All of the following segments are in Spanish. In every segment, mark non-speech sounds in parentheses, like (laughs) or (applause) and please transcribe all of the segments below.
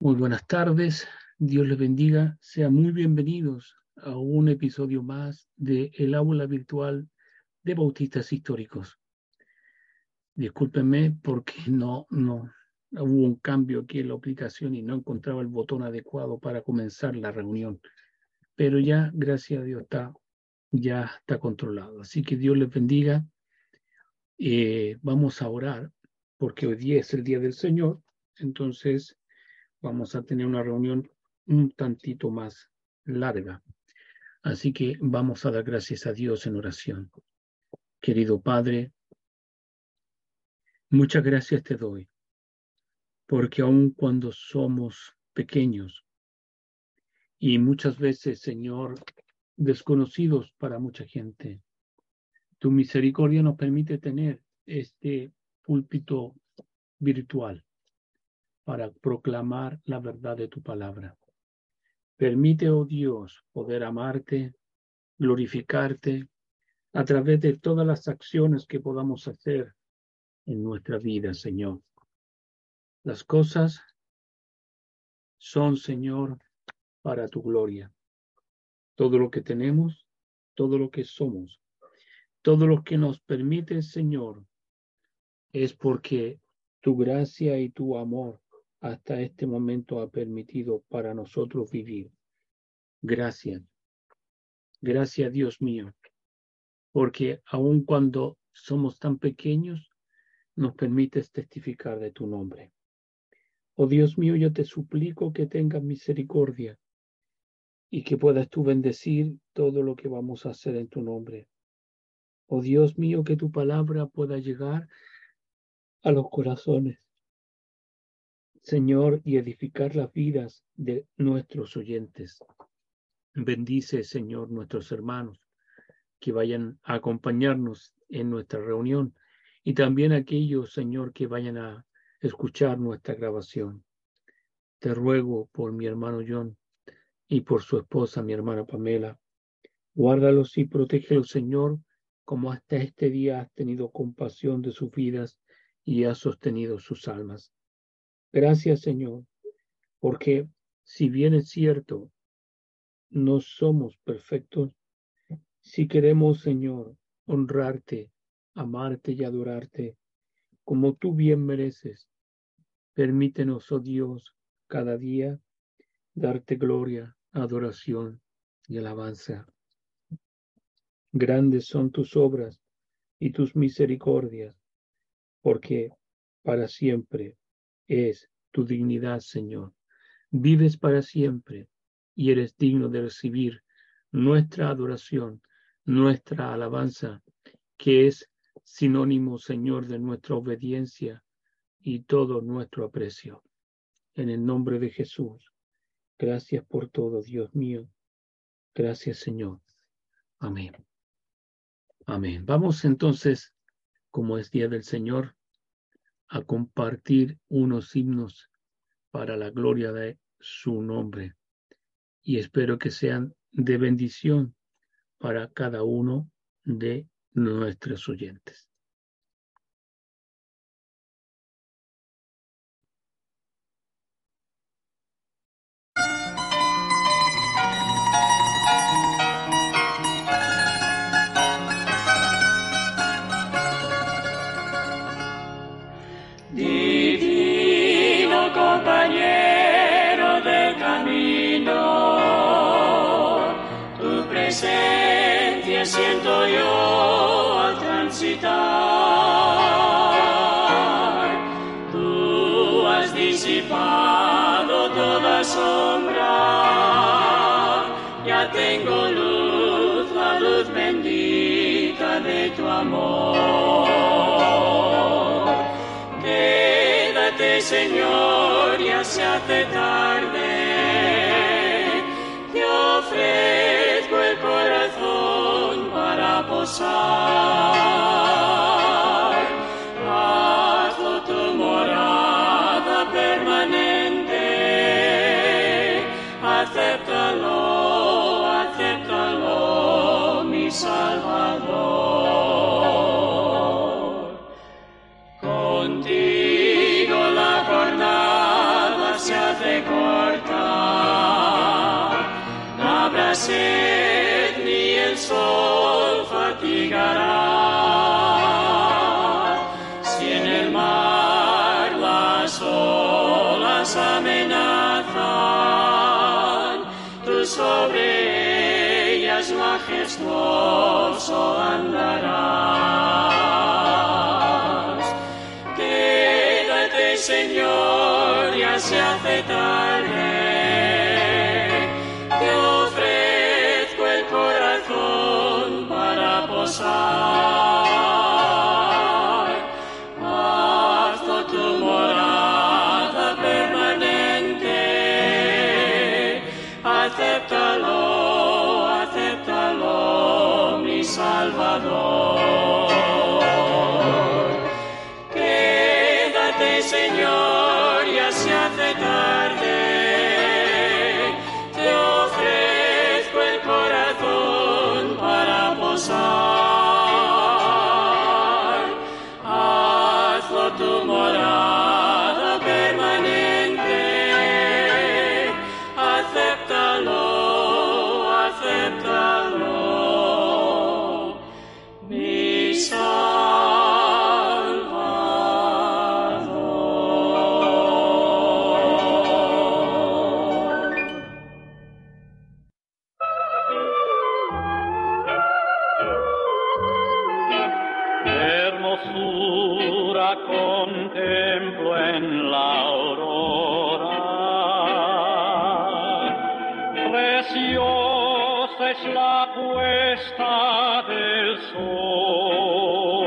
Muy buenas tardes, Dios les bendiga, sean muy bienvenidos a un episodio más de El Aula Virtual de Bautistas Históricos. Discúlpenme porque no, no hubo un cambio aquí en la aplicación y no encontraba el botón adecuado para comenzar la reunión, pero ya, gracias a Dios, está, ya está controlado. Así que Dios les bendiga. Eh, vamos a orar porque hoy día es el día del Señor, entonces vamos a tener una reunión un tantito más larga. Así que vamos a dar gracias a Dios en oración. Querido Padre, muchas gracias te doy, porque aun cuando somos pequeños y muchas veces, Señor, desconocidos para mucha gente, tu misericordia nos permite tener este púlpito virtual para proclamar la verdad de tu palabra. Permite, oh Dios, poder amarte, glorificarte a través de todas las acciones que podamos hacer en nuestra vida, Señor. Las cosas son, Señor, para tu gloria. Todo lo que tenemos, todo lo que somos, todo lo que nos permite, Señor, es porque tu gracia y tu amor hasta este momento ha permitido para nosotros vivir. Gracias. Gracias, Dios mío, porque aun cuando somos tan pequeños, nos permites testificar de tu nombre. Oh Dios mío, yo te suplico que tengas misericordia y que puedas tú bendecir todo lo que vamos a hacer en tu nombre. Oh Dios mío, que tu palabra pueda llegar a los corazones Señor, y edificar las vidas de nuestros oyentes. Bendice, Señor, nuestros hermanos que vayan a acompañarnos en nuestra reunión y también aquellos, Señor, que vayan a escuchar nuestra grabación. Te ruego por mi hermano John y por su esposa, mi hermana Pamela. Guárdalos y protégelos, Señor, como hasta este día has tenido compasión de sus vidas y has sostenido sus almas. Gracias, Señor, porque si bien es cierto, no somos perfectos, si queremos, Señor, honrarte, amarte y adorarte, como tú bien mereces, permítenos, oh Dios, cada día darte gloria, adoración y alabanza. Grandes son tus obras y tus misericordias, porque para siempre es tu dignidad, Señor. Vives para siempre y eres digno de recibir nuestra adoración, nuestra alabanza, que es sinónimo, Señor, de nuestra obediencia y todo nuestro aprecio. En el nombre de Jesús, gracias por todo, Dios mío. Gracias, Señor. Amén. Amén. Vamos entonces, como es Día del Señor, a compartir unos himnos para la gloria de su nombre. Y espero que sean de bendición para cada uno de nuestros oyentes. Señor, Sandara. Preciosa es la puesta del sol.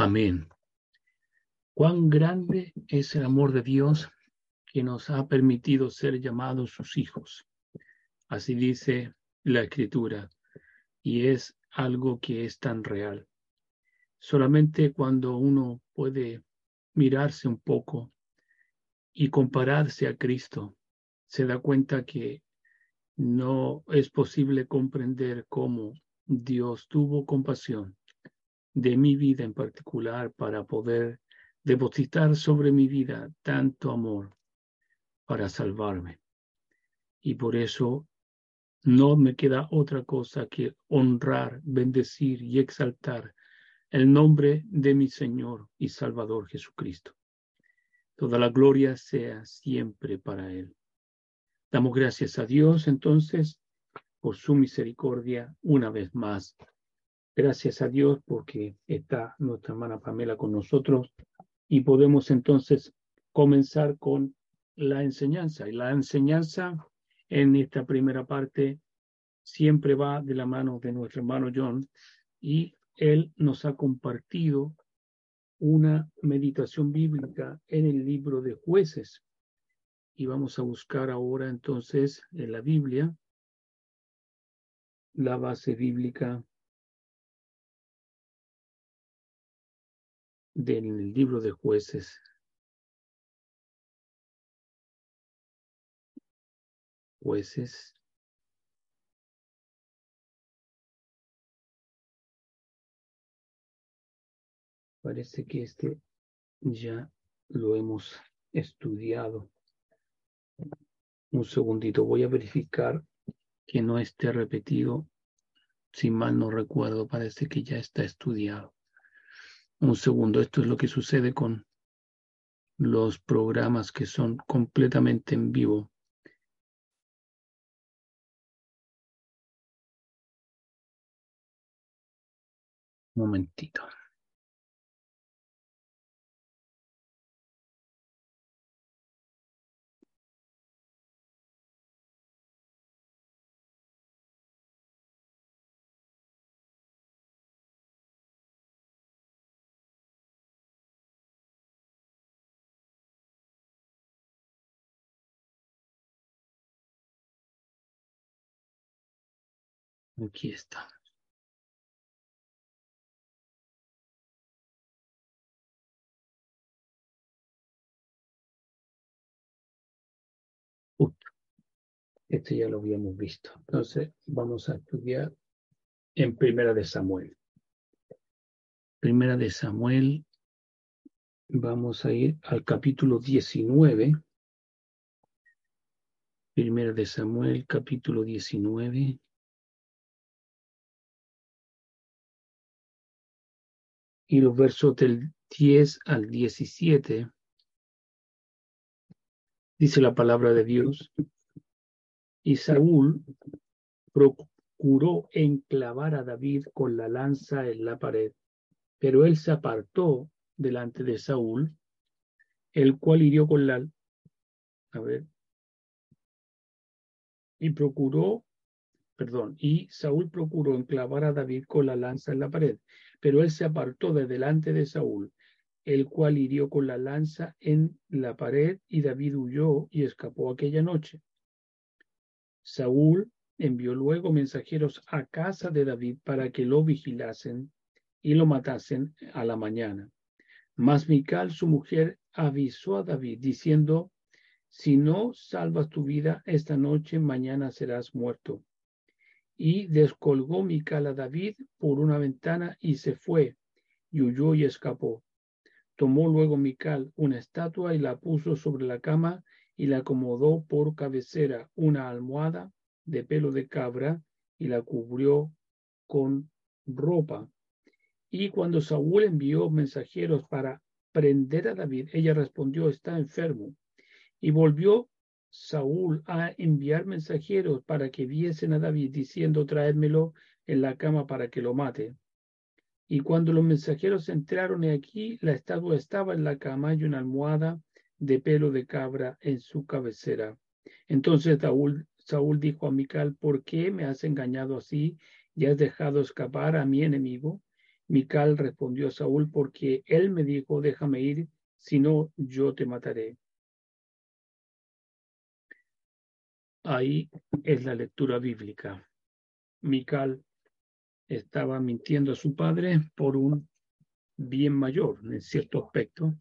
Amén. Cuán grande es el amor de Dios que nos ha permitido ser llamados sus hijos. Así dice la escritura, y es algo que es tan real. Solamente cuando uno puede mirarse un poco y compararse a Cristo, se da cuenta que no es posible comprender cómo Dios tuvo compasión de mi vida en particular para poder depositar sobre mi vida tanto amor para salvarme. Y por eso no me queda otra cosa que honrar, bendecir y exaltar el nombre de mi Señor y Salvador Jesucristo. Toda la gloria sea siempre para Él. Damos gracias a Dios entonces por su misericordia una vez más. Gracias a Dios porque está nuestra hermana Pamela con nosotros y podemos entonces comenzar con la enseñanza. Y la enseñanza en esta primera parte siempre va de la mano de nuestro hermano John y él nos ha compartido una meditación bíblica en el libro de jueces. Y vamos a buscar ahora entonces en la Biblia la base bíblica del libro de jueces. Jueces. Parece que este ya lo hemos estudiado. Un segundito, voy a verificar que no esté repetido. Si mal no recuerdo, parece que ya está estudiado. Un segundo, esto es lo que sucede con los programas que son completamente en vivo. Un momentito. Aquí está. Este ya lo habíamos visto. Entonces vamos a estudiar en Primera de Samuel. Primera de Samuel, vamos a ir al capítulo 19. Primera de Samuel, capítulo 19. Y los versos del 10 al 17, dice la palabra de Dios, y Saúl procuró enclavar a David con la lanza en la pared, pero él se apartó delante de Saúl, el cual hirió con la... A ver. Y procuró, perdón, y Saúl procuró enclavar a David con la lanza en la pared, pero él se apartó de delante de Saúl, el cual hirió con la lanza en la pared y David huyó y escapó aquella noche. Saúl envió luego mensajeros a casa de David para que lo vigilasen y lo matasen a la mañana. Mas Mical, su mujer, avisó a David diciendo, si no salvas tu vida esta noche, mañana serás muerto y descolgó Mical a David por una ventana y se fue, y huyó y escapó. Tomó luego Mical una estatua y la puso sobre la cama y la acomodó por cabecera una almohada de pelo de cabra y la cubrió con ropa. Y cuando Saúl envió mensajeros para prender a David, ella respondió, está enfermo. Y volvió Saúl a enviar mensajeros para que viesen a David diciendo traédmelo en la cama para que lo mate. Y cuando los mensajeros entraron aquí, la estatua estaba en la cama y una almohada de pelo de cabra en su cabecera. Entonces Saúl, Saúl dijo a Mical, ¿por qué me has engañado así y has dejado escapar a mi enemigo? Mical respondió a Saúl, porque él me dijo, déjame ir, si no, yo te mataré. Ahí es la lectura bíblica. Mical estaba mintiendo a su padre por un bien mayor en cierto aspecto.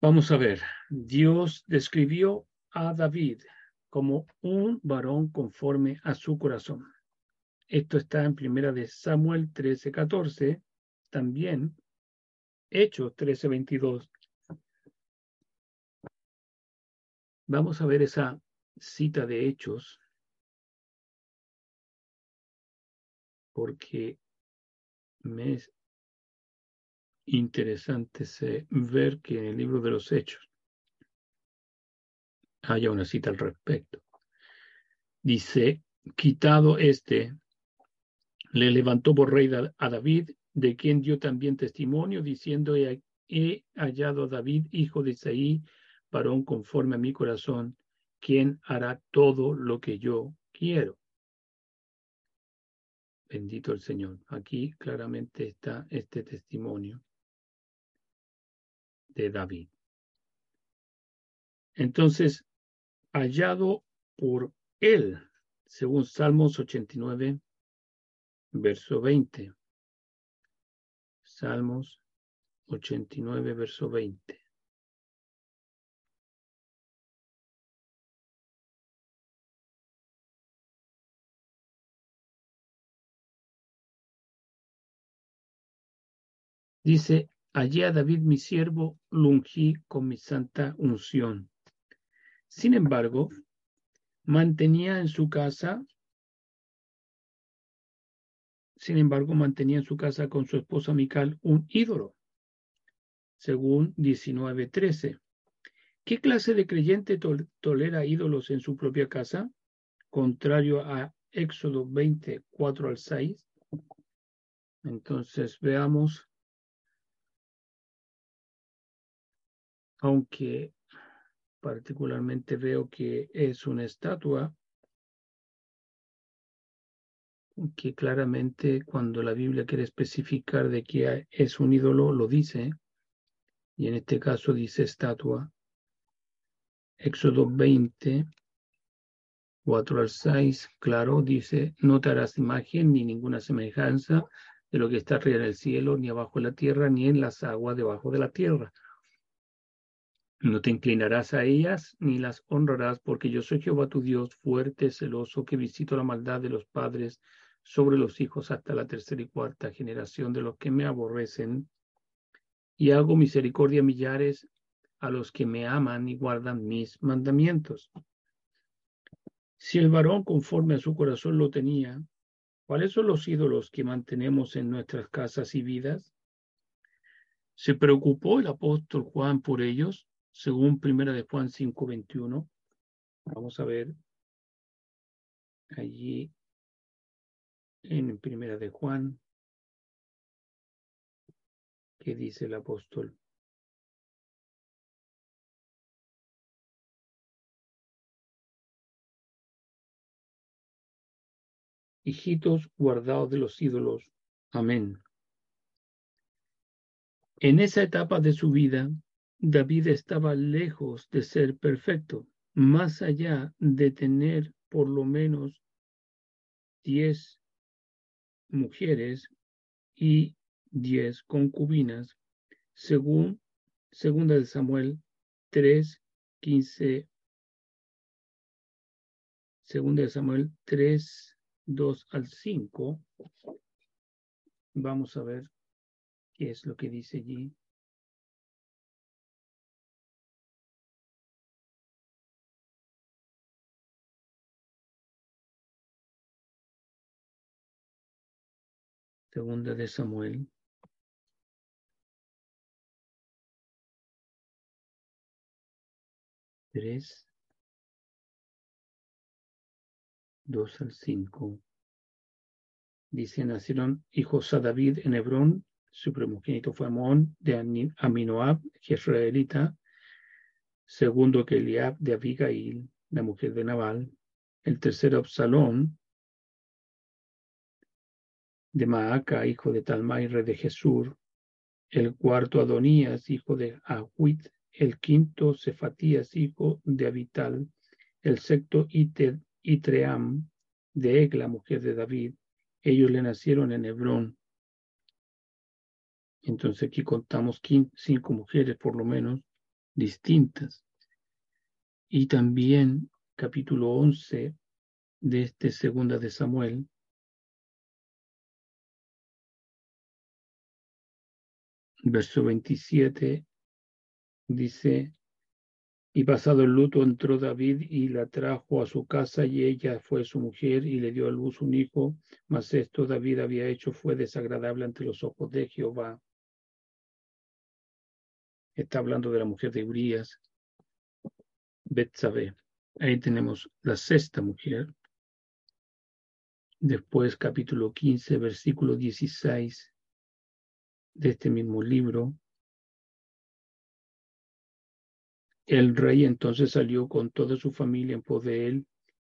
Vamos a ver, Dios describió a David como un varón conforme a su corazón. Esto está en primera de Samuel 13, 14, también Hechos 13, 22. Vamos a ver esa cita de hechos porque me es interesante ver que en el libro de los hechos haya una cita al respecto. Dice, quitado este, le levantó por rey a David, de quien dio también testimonio, diciendo, he hallado a David, hijo de Isaí, varón conforme a mi corazón, quien hará todo lo que yo quiero. Bendito el Señor. Aquí claramente está este testimonio de David. Entonces, hallado por él, según Salmos 89, verso 20. Salmos 89, verso 20. Dice, allí a David mi siervo lungí con mi santa unción. Sin embargo, mantenía en su casa, sin embargo, mantenía en su casa con su esposa Mical un ídolo, según 19.13. ¿Qué clase de creyente tolera ídolos en su propia casa? Contrario a Éxodo 24 al 6. Entonces veamos aunque particularmente veo que es una estatua que claramente cuando la Biblia quiere especificar de que es un ídolo, lo dice, y en este caso dice estatua. Éxodo 20, 4 al 6, claro, dice, no te harás imagen ni ninguna semejanza de lo que está arriba en el cielo, ni abajo en la tierra, ni en las aguas debajo de la tierra no te inclinarás a ellas ni las honrarás, porque yo soy Jehová tu Dios, fuerte, celoso, que visito la maldad de los padres sobre los hijos hasta la tercera y cuarta generación de los que me aborrecen, y hago misericordia a millares a los que me aman y guardan mis mandamientos. Si el varón conforme a su corazón lo tenía, ¿cuáles son los ídolos que mantenemos en nuestras casas y vidas? ¿Se preocupó el apóstol Juan por ellos? Según Primera de Juan 5:21. Vamos a ver allí en Primera de Juan qué dice el apóstol. Hijitos guardados de los ídolos. Amén. En esa etapa de su vida, David estaba lejos de ser perfecto, más allá de tener por lo menos diez mujeres y diez concubinas, según segunda de Samuel 3, 15, segunda de Samuel 3, 2 al 5. Vamos a ver qué es lo que dice allí. Segunda de Samuel. Tres. Dos al cinco. Dice, nacieron hijos a David en Hebrón. Su primogénito fue Amón de Aminoab, jezreelita. Segundo que Eliab de Abigail, la mujer de Nabal. El tercero Absalón, de Maaca, hijo de Talmai, rey de Jesur, el cuarto Adonías, hijo de Ahuit, el quinto Cefatías, hijo de Abital, el sexto Itream, de Egla, mujer de David. Ellos le nacieron en Hebrón. Entonces aquí contamos cinco mujeres por lo menos distintas. Y también capítulo 11 de este segunda de Samuel verso 27 dice, y pasado el luto entró David y la trajo a su casa y ella fue su mujer y le dio a luz un hijo, mas esto David había hecho fue desagradable ante los ojos de Jehová. Está hablando de la mujer de Urias, Betsabé. Ahí tenemos la sexta mujer, Después capítulo 15, versículo 16 de este mismo libro. El rey entonces salió con toda su familia en pos de él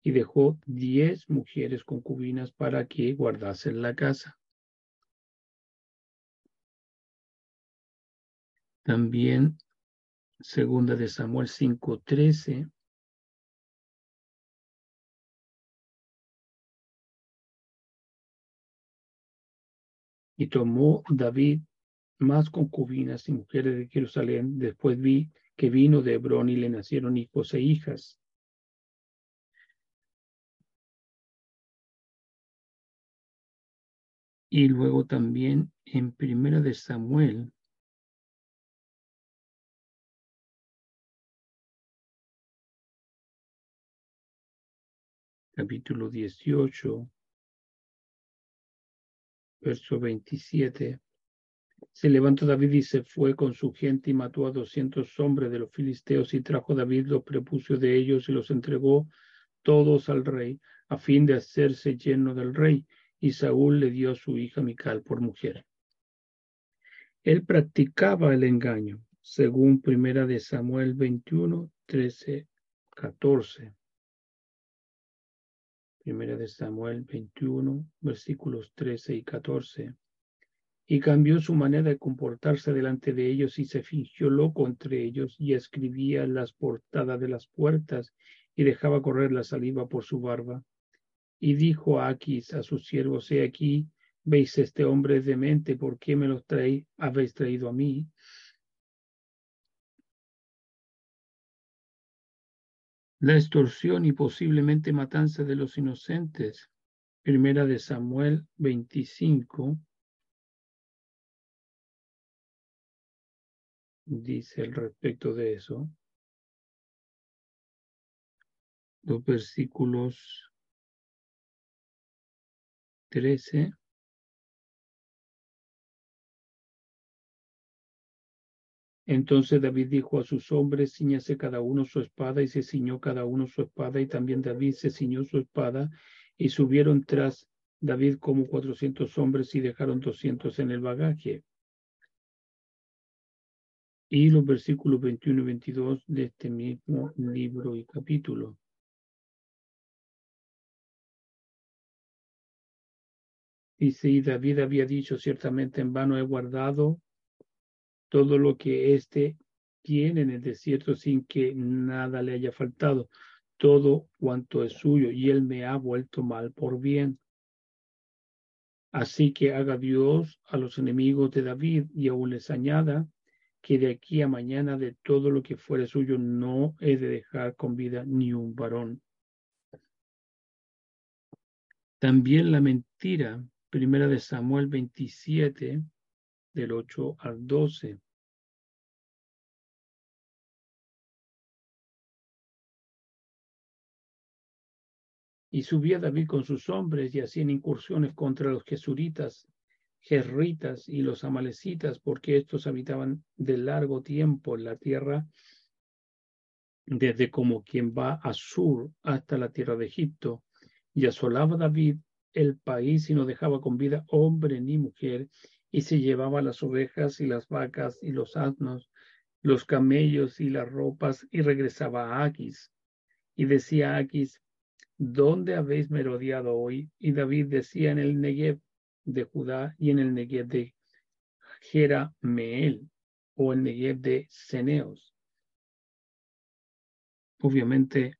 y dejó diez mujeres concubinas para que guardasen la casa. También segunda de Samuel 5:13 Y tomó David más concubinas y mujeres de Jerusalén. Después vi que vino de Hebrón y le nacieron hijos e hijas. Y luego también en Primera de Samuel, capítulo 18, verso 27. Se levantó David y se fue con su gente y mató a doscientos hombres de los filisteos y trajo David los prepucios de ellos y los entregó todos al rey a fin de hacerse lleno del rey. Y Saúl le dio a su hija Mical por mujer. Él practicaba el engaño, según primera de Samuel 21, 13, 14. Primera de Samuel 21, versículos 13 y 14. Y cambió su manera de comportarse delante de ellos y se fingió loco entre ellos y escribía las portadas de las puertas y dejaba correr la saliva por su barba. Y dijo a Aquis a sus siervos, he aquí, veis este hombre demente, ¿por qué me lo traéis, habéis traído a mí? la extorsión y posiblemente matanza de los inocentes. Primera de Samuel 25. Dice al respecto de eso. Los versículos 13 Entonces David dijo a sus hombres, ciñase cada uno su espada, y se ciñó cada uno su espada, y también David se ciñó su espada, y subieron tras David como cuatrocientos hombres y dejaron doscientos en el bagaje. Y los versículos 21 y 22 de este mismo libro y capítulo. Dice, David había dicho, ciertamente en vano he guardado todo lo que éste tiene en el desierto sin que nada le haya faltado, todo cuanto es suyo, y él me ha vuelto mal por bien. Así que haga Dios a los enemigos de David y aún les añada que de aquí a mañana de todo lo que fuere suyo no he de dejar con vida ni un varón. También la mentira, primera de Samuel 27, del 8 al 12. Y subía David con sus hombres y hacían incursiones contra los jesuritas, jerritas y los amalecitas, porque estos habitaban de largo tiempo en la tierra, desde como quien va a sur hasta la tierra de Egipto. Y asolaba David el país y no dejaba con vida hombre ni mujer, y se llevaba las ovejas y las vacas y los asnos, los camellos y las ropas, y regresaba a Aquis. Y decía Aquis, ¿dónde habéis merodeado hoy? Y David decía en el Negev de Judá y en el Negev de Jerameel o el Negev de Ceneos. Obviamente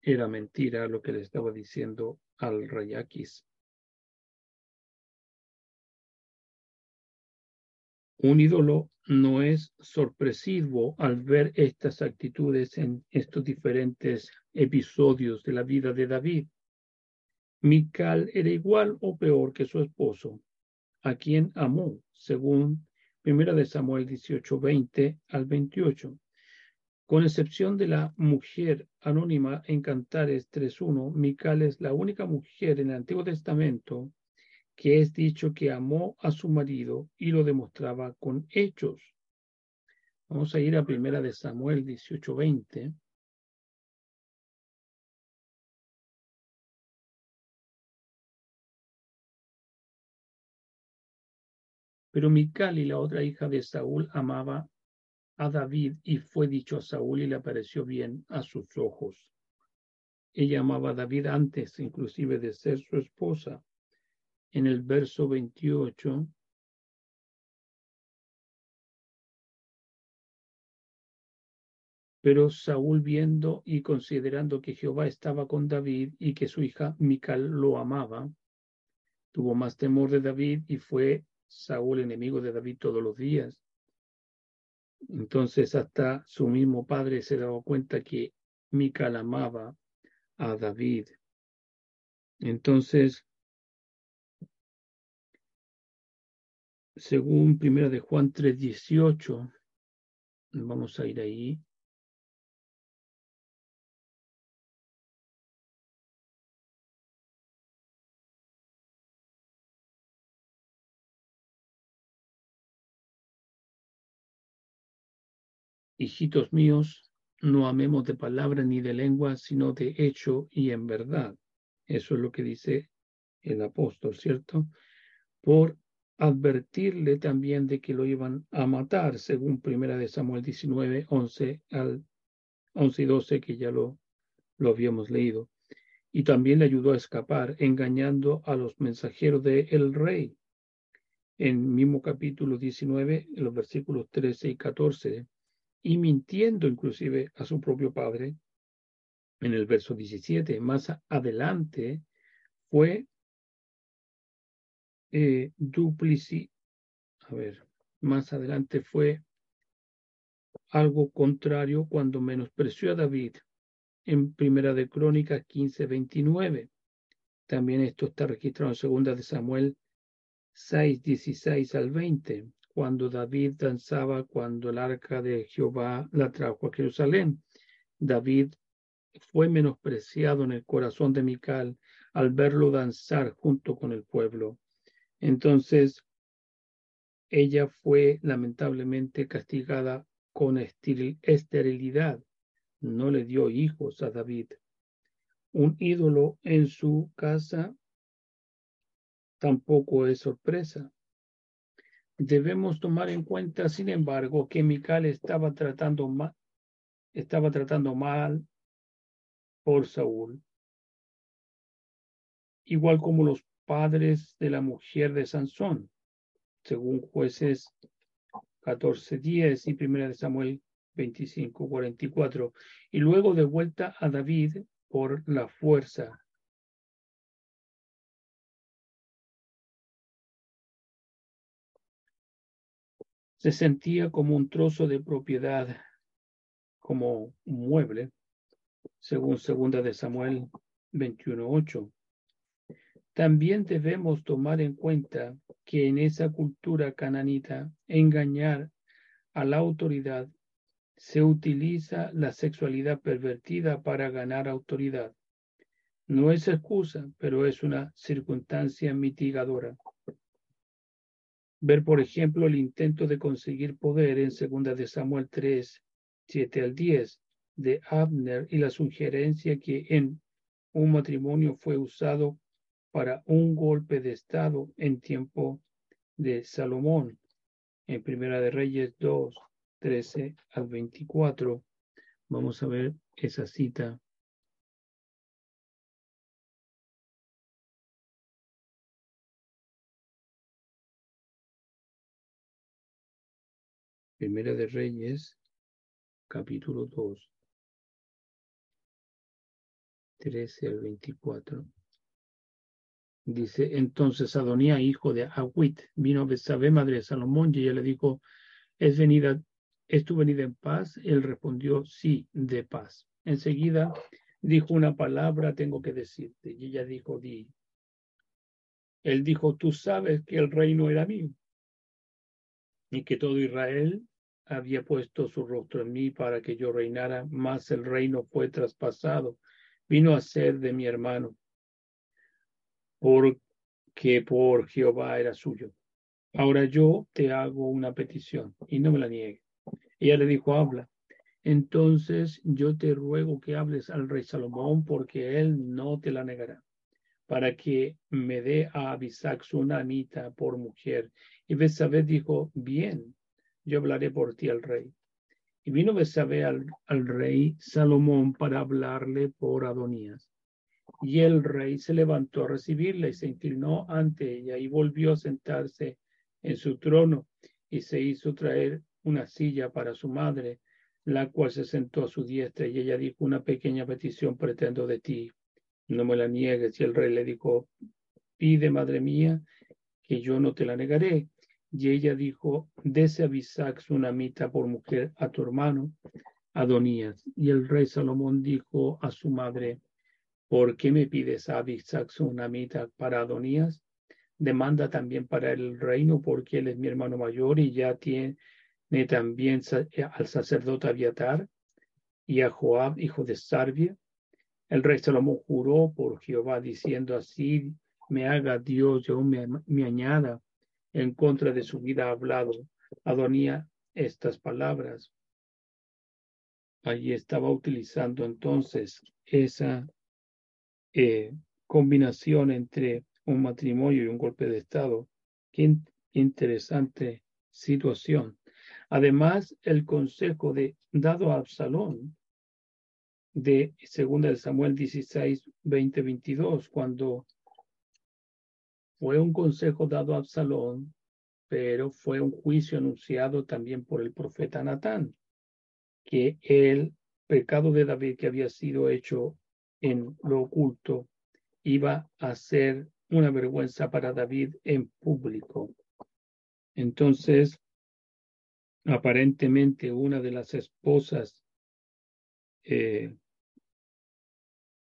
era mentira lo que le estaba diciendo al rey Aquis. Un ídolo no es sorpresivo al ver estas actitudes en estos diferentes episodios de la vida de David. Mical era igual o peor que su esposo, a quien amó, según 1 de Samuel 18, 20 al 28. Con excepción de la mujer anónima en Cantares 3.1, Mical es la única mujer en el Antiguo Testamento que es dicho que amó a su marido y lo demostraba con hechos. Vamos a ir a primera de Samuel 18:20. Pero Mical y la otra hija de Saúl amaba a David y fue dicho a Saúl y le pareció bien a sus ojos. Ella amaba a David antes inclusive de ser su esposa. En el verso 28 Pero Saúl viendo y considerando que Jehová estaba con David y que su hija Mical lo amaba, tuvo más temor de David y fue Saúl enemigo de David todos los días. Entonces hasta su mismo padre se daba cuenta que Mical amaba a David. Entonces, según primera de Juan 3:18, vamos a ir ahí. Hijitos míos, no amemos de palabra ni de lengua, sino de hecho y en verdad. Eso es lo que dice el apóstol, ¿cierto? Por advertirle también de que lo iban a matar, según primera de Samuel 19, 11 al 11 y 12, que ya lo, lo habíamos leído. Y también le ayudó a escapar, engañando a los mensajeros del el rey. En mismo capítulo 19, en los versículos 13 y 14, y mintiendo inclusive a su propio padre. En el verso 17, más adelante, fue eh, duplici, a ver, más adelante fue algo contrario cuando menospreció a David en Primera de Crónicas 15, 29. También esto está registrado en Segunda de Samuel 6, 16 al 20 cuando David danzaba cuando el arca de Jehová la trajo a Jerusalén. David fue menospreciado en el corazón de Mical al verlo danzar junto con el pueblo. Entonces, ella fue lamentablemente castigada con esterilidad. No le dio hijos a David. Un ídolo en su casa tampoco es sorpresa. Debemos tomar en cuenta, sin embargo, que Mical estaba tratando mal, estaba tratando mal por Saúl, igual como los padres de la mujer de Sansón, según jueces 14.10 y primera de Samuel 25.44, y luego de vuelta a David por la fuerza se sentía como un trozo de propiedad, como un mueble, según segunda de Samuel 21.8. También debemos tomar en cuenta que en esa cultura cananita, engañar a la autoridad se utiliza la sexualidad pervertida para ganar autoridad. No es excusa, pero es una circunstancia mitigadora. Ver, por ejemplo, el intento de conseguir poder en 2 de Samuel 3, 7 al 10 de Abner y la sugerencia que en un matrimonio fue usado para un golpe de Estado en tiempo de Salomón. En Primera de Reyes 2, 13 al 24. Vamos a ver esa cita Primera de Reyes, capítulo 2, 13 al 24. Dice, entonces Adonía, hijo de Agüit, vino a Besabé, madre de Salomón, y ella le dijo, ¿es, venida, ¿es tu venida en paz? Él respondió, sí, de paz. Enseguida dijo una palabra, tengo que decirte. Y ella dijo, di. Él dijo, tú sabes que el reino era mío y que todo Israel había puesto su rostro en mí para que yo reinara, mas el reino fue traspasado, vino a ser de mi hermano, porque por Jehová era suyo. Ahora yo te hago una petición y no me la niegue. Ella le dijo, habla. Entonces yo te ruego que hables al rey Salomón porque él no te la negará. para que me dé a Abisac amita por mujer. Y Besabé dijo, bien, yo hablaré por ti al rey. Y vino Besabé al, al rey Salomón para hablarle por Adonías. Y el rey se levantó a recibirla y se inclinó ante ella y volvió a sentarse en su trono y se hizo traer una silla para su madre, la cual se sentó a su diestra y ella dijo, una pequeña petición pretendo de ti, no me la niegues. Y el rey le dijo, pide, madre mía, que yo no te la negaré. Y ella dijo, dese a una mitad por mujer a tu hermano Adonías. Y el rey Salomón dijo a su madre, ¿por qué me pides a una mitad para Adonías? Demanda también para el reino, porque él es mi hermano mayor y ya tiene también al sacerdote Abiatar y a Joab, hijo de Sarbia, el rey Salomón juró por Jehová diciendo así, me haga Dios, yo me, añada en contra de su vida hablado. Adonía estas palabras. Allí estaba utilizando entonces esa eh, combinación entre un matrimonio y un golpe de Estado. Qué interesante situación. Además, el consejo de dado a Absalón de segunda de Samuel 16, 20, 22, cuando fue un consejo dado a Absalón, pero fue un juicio anunciado también por el profeta Natán, que el pecado de David que había sido hecho en lo oculto iba a ser una vergüenza para David en público. Entonces, aparentemente una de las esposas eh,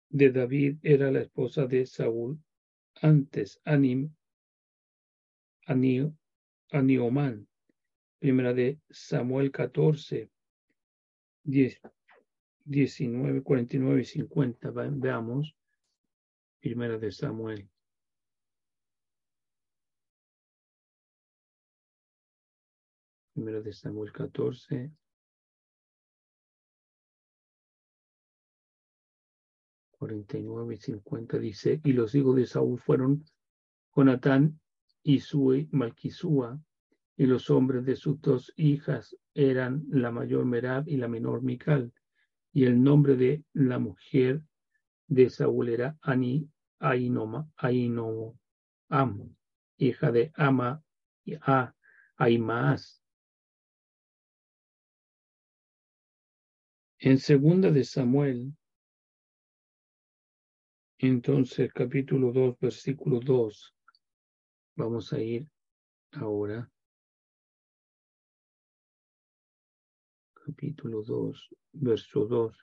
de David era la esposa de Saúl antes, Anim, Aniomán. Primera de Samuel 14, 10, 19, 49 y 50. Veamos. Primera de Samuel. Primera de Samuel 14, 49 y 50 dice, y los hijos de Saúl fueron Jonatán, Isui, Malquisúa, y los hombres de sus dos hijas eran la mayor Merab y la menor Mical, y el nombre de la mujer de Saúl era Ani Ainoma, Am, hija de Ama y a. En segunda de Samuel entonces, capítulo 2, versículo 2. Vamos a ir ahora. Capítulo 2, verso 2.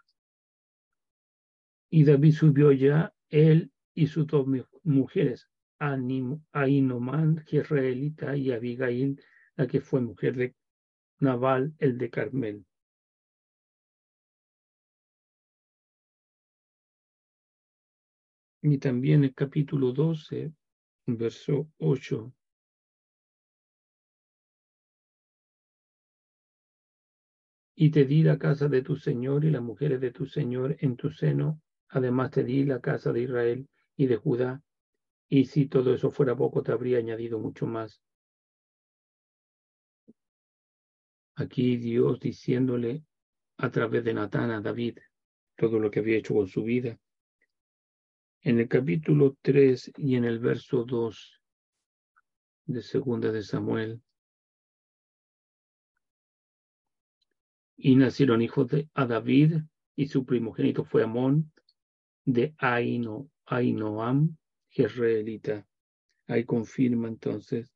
Y David subió ya, él y sus dos mujeres, Ainomán, Jezreelita, y Abigail, la que fue mujer de Naval, el de Carmel. Y también el capítulo 12, verso 8. Y te di la casa de tu Señor y las mujeres de tu Señor en tu seno. Además te di la casa de Israel y de Judá. Y si todo eso fuera poco, te habría añadido mucho más. Aquí Dios diciéndole a través de Natán a David todo lo que había hecho con su vida en el capítulo 3 y en el verso 2 de Segunda de Samuel. Y nacieron hijos de a David, y su primogénito fue Amón, de Aino, Ainoam, Jezreelita. Ahí confirma entonces.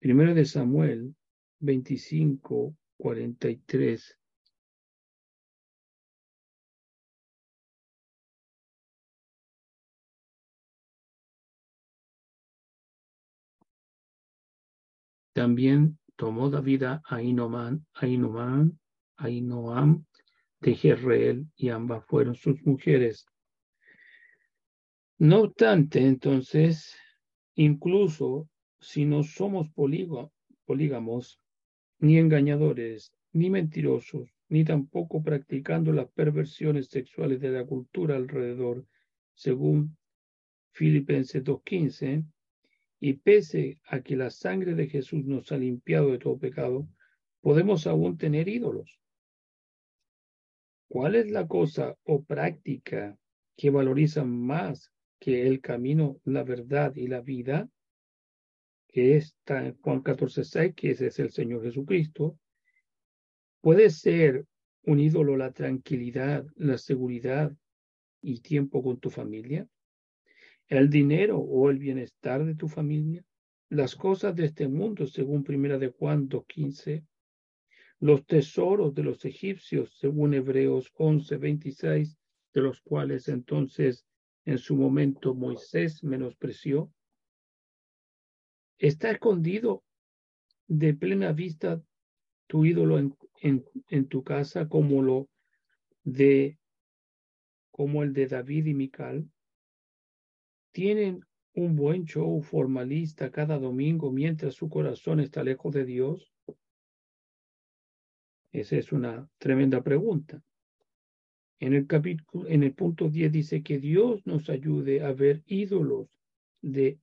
Primero de Samuel 25, 43 También tomó David a Ainoam, Ainoam de Jezreel y ambas fueron sus mujeres. No obstante, entonces, incluso si no somos polígamos, ni engañadores, ni mentirosos, ni tampoco practicando las perversiones sexuales de la cultura alrededor, según Filipenses 2.15, y pese a que la sangre de Jesús nos ha limpiado de todo pecado, podemos aún tener ídolos. ¿Cuál es la cosa o práctica que valoriza más que el camino, la verdad y la vida? Que está en Juan 14.6, que ese es el Señor Jesucristo. Puede ser un ídolo la tranquilidad, la seguridad y tiempo con tu familia, el dinero o el bienestar de tu familia, las cosas de este mundo, según Primera de Juan 2.15, los tesoros de los egipcios, según Hebreos 11.26, de los cuales entonces en su momento Moisés menospreció, está escondido de plena vista tu ídolo en, tu casa como lo de como el de David y Mical, tienen un buen show formalista cada domingo mientras su corazón está lejos de Dios? Esa es una tremenda pregunta. En el capítulo, en el punto 10 dice que Dios nos ayude a ver ídolos de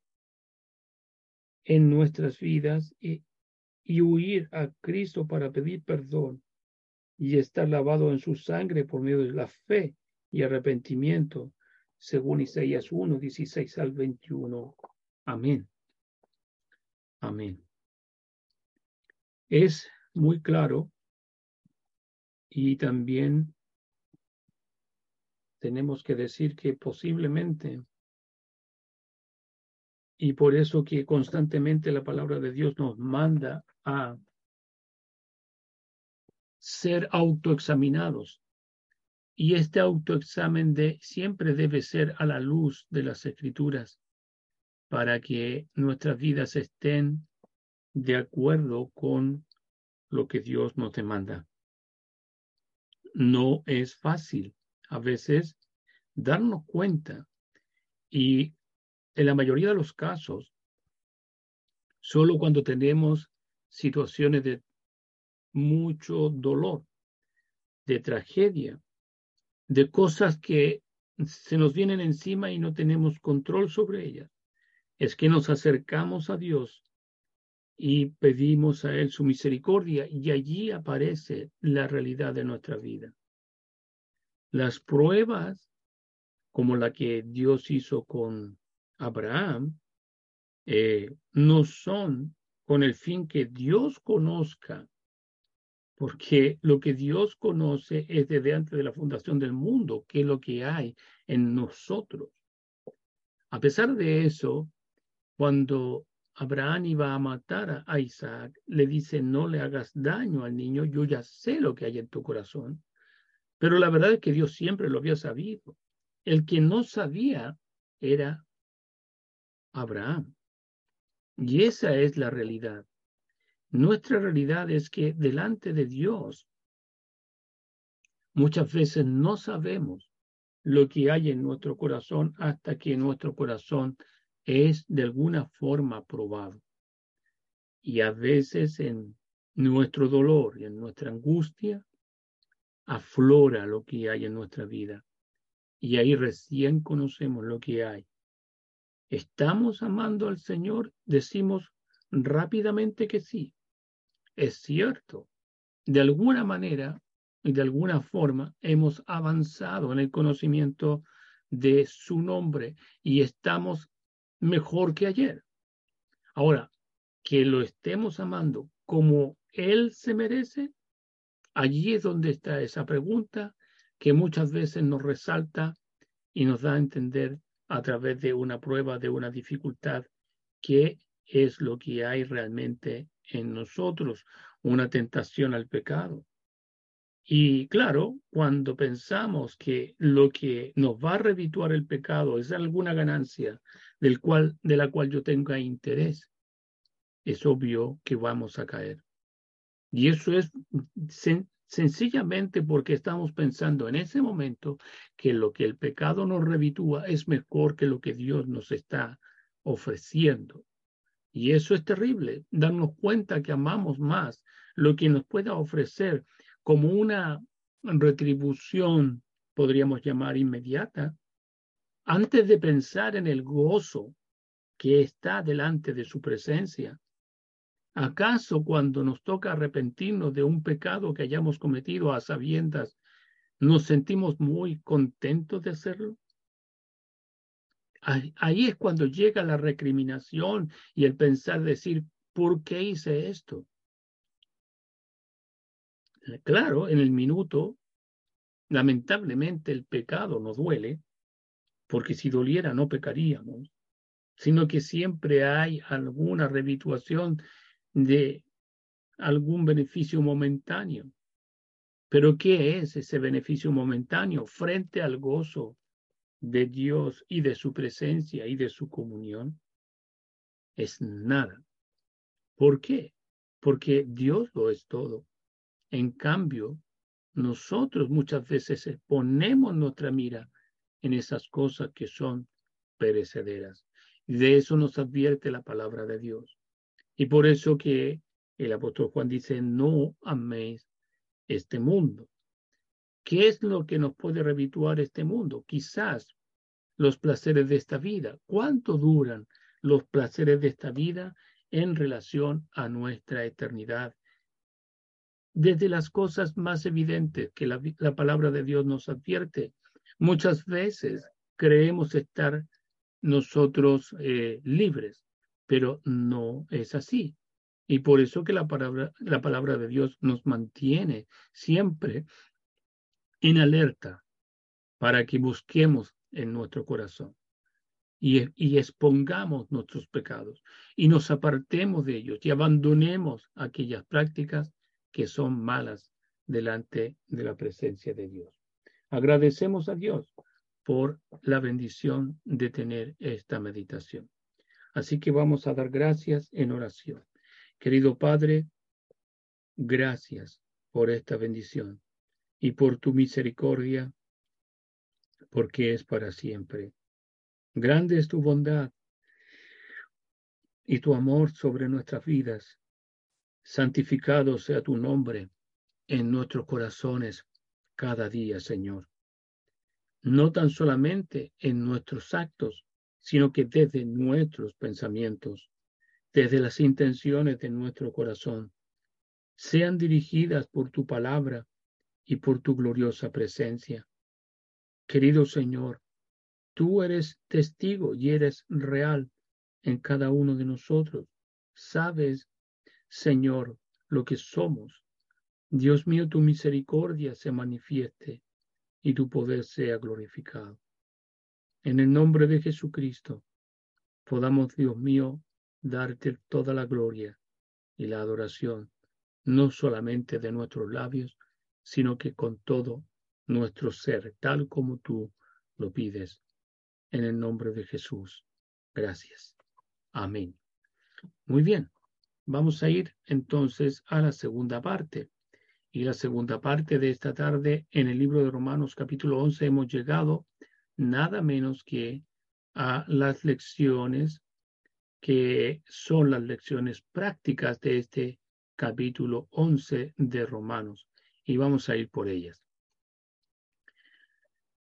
en nuestras vidas y, y huir a Cristo para pedir perdón y estar lavado en su sangre por medio de la fe y arrepentimiento, según Isaías 1, 16 al 21. Amén. Amén. Es muy claro y también tenemos que decir que posiblemente, y por eso que constantemente la palabra de Dios nos manda a ser autoexaminados. Y este autoexamen de, siempre debe ser a la luz de las escrituras para que nuestras vidas estén de acuerdo con lo que Dios nos demanda. No es fácil a veces darnos cuenta y en la mayoría de los casos, solo cuando tenemos situaciones de mucho dolor, de tragedia, de cosas que se nos vienen encima y no tenemos control sobre ellas, es que nos acercamos a Dios y pedimos a Él su misericordia y allí aparece la realidad de nuestra vida. Las pruebas, como la que Dios hizo con Abraham, eh, no son con el fin que Dios conozca, porque lo que Dios conoce es desde antes de la fundación del mundo, que es lo que hay en nosotros. A pesar de eso, cuando Abraham iba a matar a Isaac, le dice, no le hagas daño al niño, yo ya sé lo que hay en tu corazón. Pero la verdad es que Dios siempre lo había sabido. El que no sabía era Abraham. Y esa es la realidad. Nuestra realidad es que delante de Dios muchas veces no sabemos lo que hay en nuestro corazón hasta que nuestro corazón es de alguna forma probado. Y a veces en nuestro dolor y en nuestra angustia aflora lo que hay en nuestra vida. Y ahí recién conocemos lo que hay. ¿Estamos amando al Señor? Decimos rápidamente que sí. Es cierto. De alguna manera y de alguna forma hemos avanzado en el conocimiento de su nombre y estamos mejor que ayer. Ahora, que lo estemos amando como Él se merece, allí es donde está esa pregunta que muchas veces nos resalta y nos da a entender a través de una prueba, de una dificultad, qué es lo que hay realmente en nosotros, una tentación al pecado. Y claro, cuando pensamos que lo que nos va a revituar el pecado es alguna ganancia del cual, de la cual yo tenga interés, es obvio que vamos a caer. Y eso es sen sencillamente porque estamos pensando en ese momento que lo que el pecado nos revitúa es mejor que lo que Dios nos está ofreciendo. Y eso es terrible, darnos cuenta que amamos más lo que nos pueda ofrecer como una retribución, podríamos llamar inmediata, antes de pensar en el gozo que está delante de su presencia, ¿acaso cuando nos toca arrepentirnos de un pecado que hayamos cometido a sabiendas, nos sentimos muy contentos de hacerlo? Ahí es cuando llega la recriminación y el pensar, decir, ¿por qué hice esto? Claro, en el minuto, lamentablemente el pecado no duele, porque si doliera no pecaríamos, sino que siempre hay alguna revituación de algún beneficio momentáneo. Pero ¿qué es ese beneficio momentáneo frente al gozo de Dios y de su presencia y de su comunión? Es nada. ¿Por qué? Porque Dios lo es todo. En cambio, nosotros muchas veces ponemos nuestra mira en esas cosas que son perecederas. Y de eso nos advierte la palabra de Dios. Y por eso que el apóstol Juan dice, no améis este mundo. ¿Qué es lo que nos puede revituar este mundo? Quizás los placeres de esta vida. ¿Cuánto duran los placeres de esta vida en relación a nuestra eternidad? Desde las cosas más evidentes que la, la palabra de Dios nos advierte, Muchas veces creemos estar nosotros eh, libres, pero no es así. Y por eso que la palabra, la palabra de Dios nos mantiene siempre en alerta para que busquemos en nuestro corazón y, y, expongamos nuestros pecados y nos apartemos de ellos y abandonemos aquellas prácticas que son malas delante de la presencia de Dios. Agradecemos a Dios por la bendición de tener esta meditación. Así que vamos a dar gracias en oración. Querido Padre, gracias por esta bendición y por tu misericordia, porque es para siempre. Grande es tu bondad y tu amor sobre nuestras vidas. Santificado sea tu nombre en nuestros corazones cada día, Señor. No tan solamente en nuestros actos, sino que desde nuestros pensamientos, desde las intenciones de nuestro corazón, sean dirigidas por tu palabra y por tu gloriosa presencia. Querido Señor, tú eres testigo y eres real en cada uno de nosotros. Sabes, Señor, lo que somos Dios mío, tu misericordia se manifieste y tu poder sea glorificado. En el nombre de Jesucristo, podamos, Dios mío, darte toda la gloria y la adoración, no solamente de nuestros labios, sino que con todo nuestro ser, tal como tú lo pides. En el nombre de Jesús. Gracias. Amén. Muy bien. Vamos a ir entonces a la segunda parte. Y la segunda parte de esta tarde, en el libro de Romanos capítulo 11, hemos llegado nada menos que a las lecciones que son las lecciones prácticas de este capítulo 11 de Romanos. Y vamos a ir por ellas.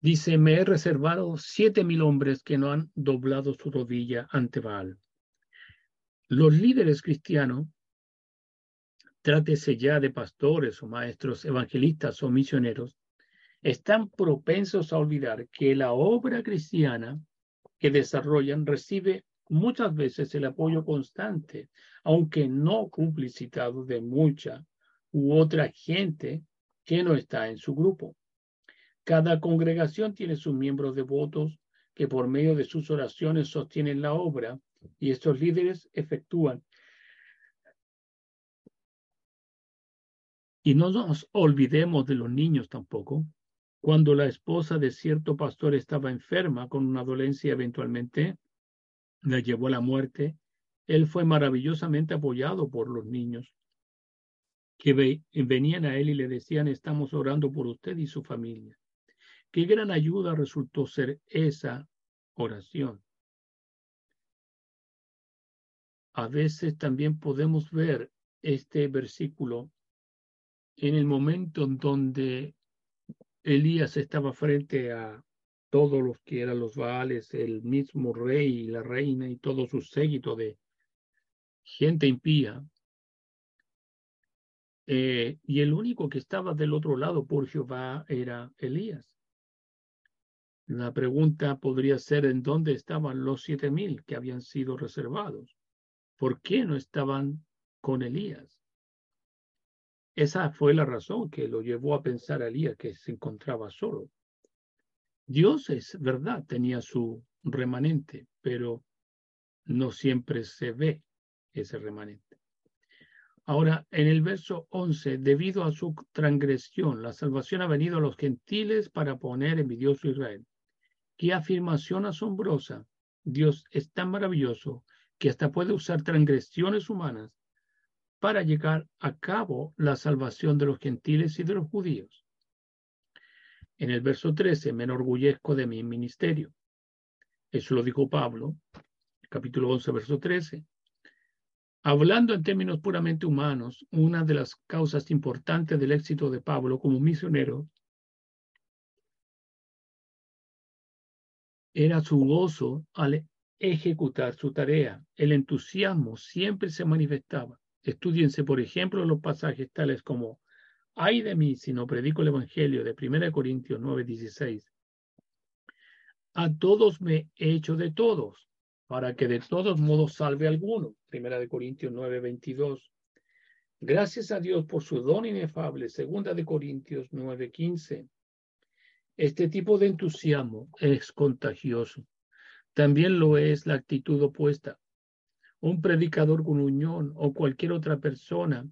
Dice, me he reservado siete mil hombres que no han doblado su rodilla ante Baal. Los líderes cristianos trátese ya de pastores o maestros evangelistas o misioneros, están propensos a olvidar que la obra cristiana que desarrollan recibe muchas veces el apoyo constante, aunque no publicitado de mucha u otra gente que no está en su grupo. Cada congregación tiene sus miembros devotos que por medio de sus oraciones sostienen la obra y estos líderes efectúan Y no nos olvidemos de los niños tampoco. Cuando la esposa de cierto pastor estaba enferma con una dolencia eventualmente la llevó a la muerte, él fue maravillosamente apoyado por los niños que venían a él y le decían, estamos orando por usted y su familia. Qué gran ayuda resultó ser esa oración. A veces también podemos ver este versículo en el momento en donde Elías estaba frente a todos los que eran los Baales, el mismo rey y la reina y todo su séquito de gente impía. Eh, y el único que estaba del otro lado por Jehová era Elías. La pregunta podría ser en dónde estaban los siete mil que habían sido reservados. ¿Por qué no estaban con Elías? Esa fue la razón que lo llevó a pensar a Elías que se encontraba solo. Dios es verdad, tenía su remanente, pero no siempre se ve ese remanente. Ahora, en el verso 11, debido a su transgresión, la salvación ha venido a los gentiles para poner envidioso a Israel. Qué afirmación asombrosa. Dios es tan maravilloso que hasta puede usar transgresiones humanas para llegar a cabo la salvación de los gentiles y de los judíos. En el verso 13, me enorgullezco de mi ministerio. Eso lo dijo Pablo, capítulo 11, verso 13. Hablando en términos puramente humanos, una de las causas importantes del éxito de Pablo como misionero era su gozo al ejecutar su tarea. El entusiasmo siempre se manifestaba. Estudiense, por ejemplo, los pasajes tales como Ay de mí si no predico el Evangelio de 1 Corintios 9, 16. A todos me he hecho de todos, para que de todos modos salve a alguno. 1 Corintios 9, 22. Gracias a Dios por su don inefable. 2 Corintios 9, 15. Este tipo de entusiasmo es contagioso. También lo es la actitud opuesta. Un predicador con unión o cualquier otra persona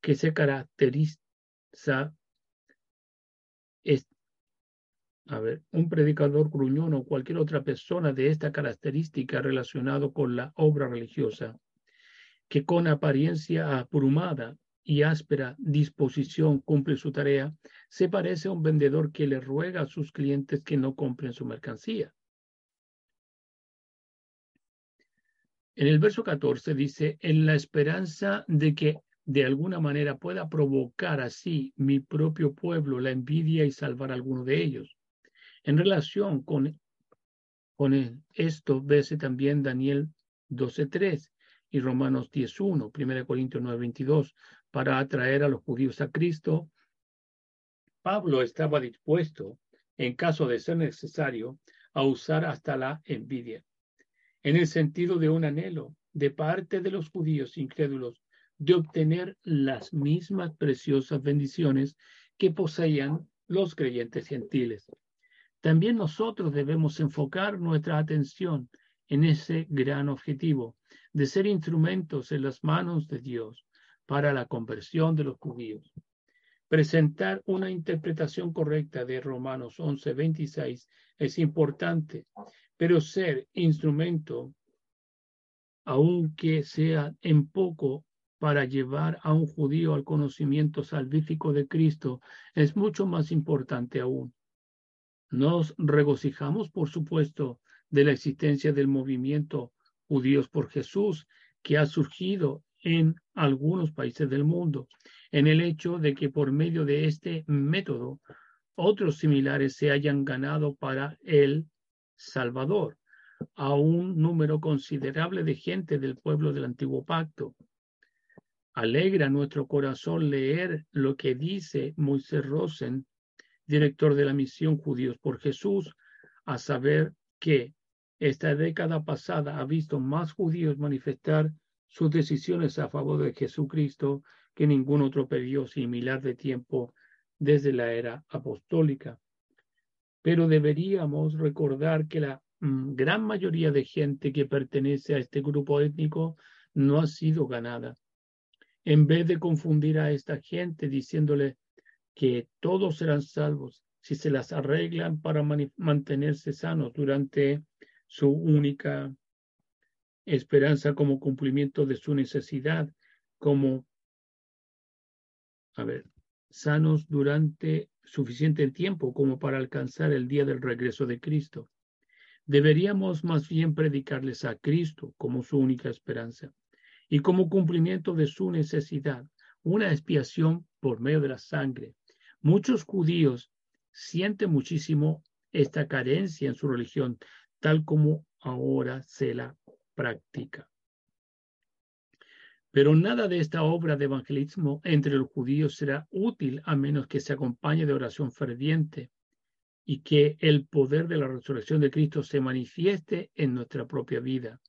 que se caracteriza es, a ver, un predicador gruñón o cualquier otra persona de esta característica relacionado con la obra religiosa, que con apariencia abrumada y áspera disposición cumple su tarea, se parece a un vendedor que le ruega a sus clientes que no compren su mercancía. En el verso 14 dice, en la esperanza de que de alguna manera pueda provocar así mi propio pueblo la envidia y salvar a alguno de ellos. En relación con, con esto, vese también Daniel 12.3 y Romanos 10.1, 1 Corintios 9.22, para atraer a los judíos a Cristo. Pablo estaba dispuesto, en caso de ser necesario, a usar hasta la envidia, en el sentido de un anhelo de parte de los judíos incrédulos de obtener las mismas preciosas bendiciones que poseían los creyentes gentiles. También nosotros debemos enfocar nuestra atención en ese gran objetivo de ser instrumentos en las manos de Dios para la conversión de los judíos. Presentar una interpretación correcta de Romanos 11:26 es importante, pero ser instrumento, aunque sea en poco, para llevar a un judío al conocimiento salvífico de Cristo es mucho más importante aún. Nos regocijamos, por supuesto, de la existencia del movimiento Judíos por Jesús que ha surgido en algunos países del mundo, en el hecho de que por medio de este método otros similares se hayan ganado para el Salvador a un número considerable de gente del pueblo del antiguo pacto. Alegra nuestro corazón leer lo que dice Moisés Rosen, director de la misión Judíos por Jesús, a saber que esta década pasada ha visto más judíos manifestar sus decisiones a favor de Jesucristo que ningún otro periodo similar de tiempo desde la era apostólica. Pero deberíamos recordar que la mm, gran mayoría de gente que pertenece a este grupo étnico no ha sido ganada en vez de confundir a esta gente diciéndole que todos serán salvos si se las arreglan para mantenerse sanos durante su única esperanza como cumplimiento de su necesidad, como, a ver, sanos durante suficiente tiempo como para alcanzar el día del regreso de Cristo. Deberíamos más bien predicarles a Cristo como su única esperanza y como cumplimiento de su necesidad, una expiación por medio de la sangre. Muchos judíos sienten muchísimo esta carencia en su religión, tal como ahora se la practica. Pero nada de esta obra de evangelismo entre los judíos será útil a menos que se acompañe de oración ferviente y que el poder de la resurrección de Cristo se manifieste en nuestra propia vida.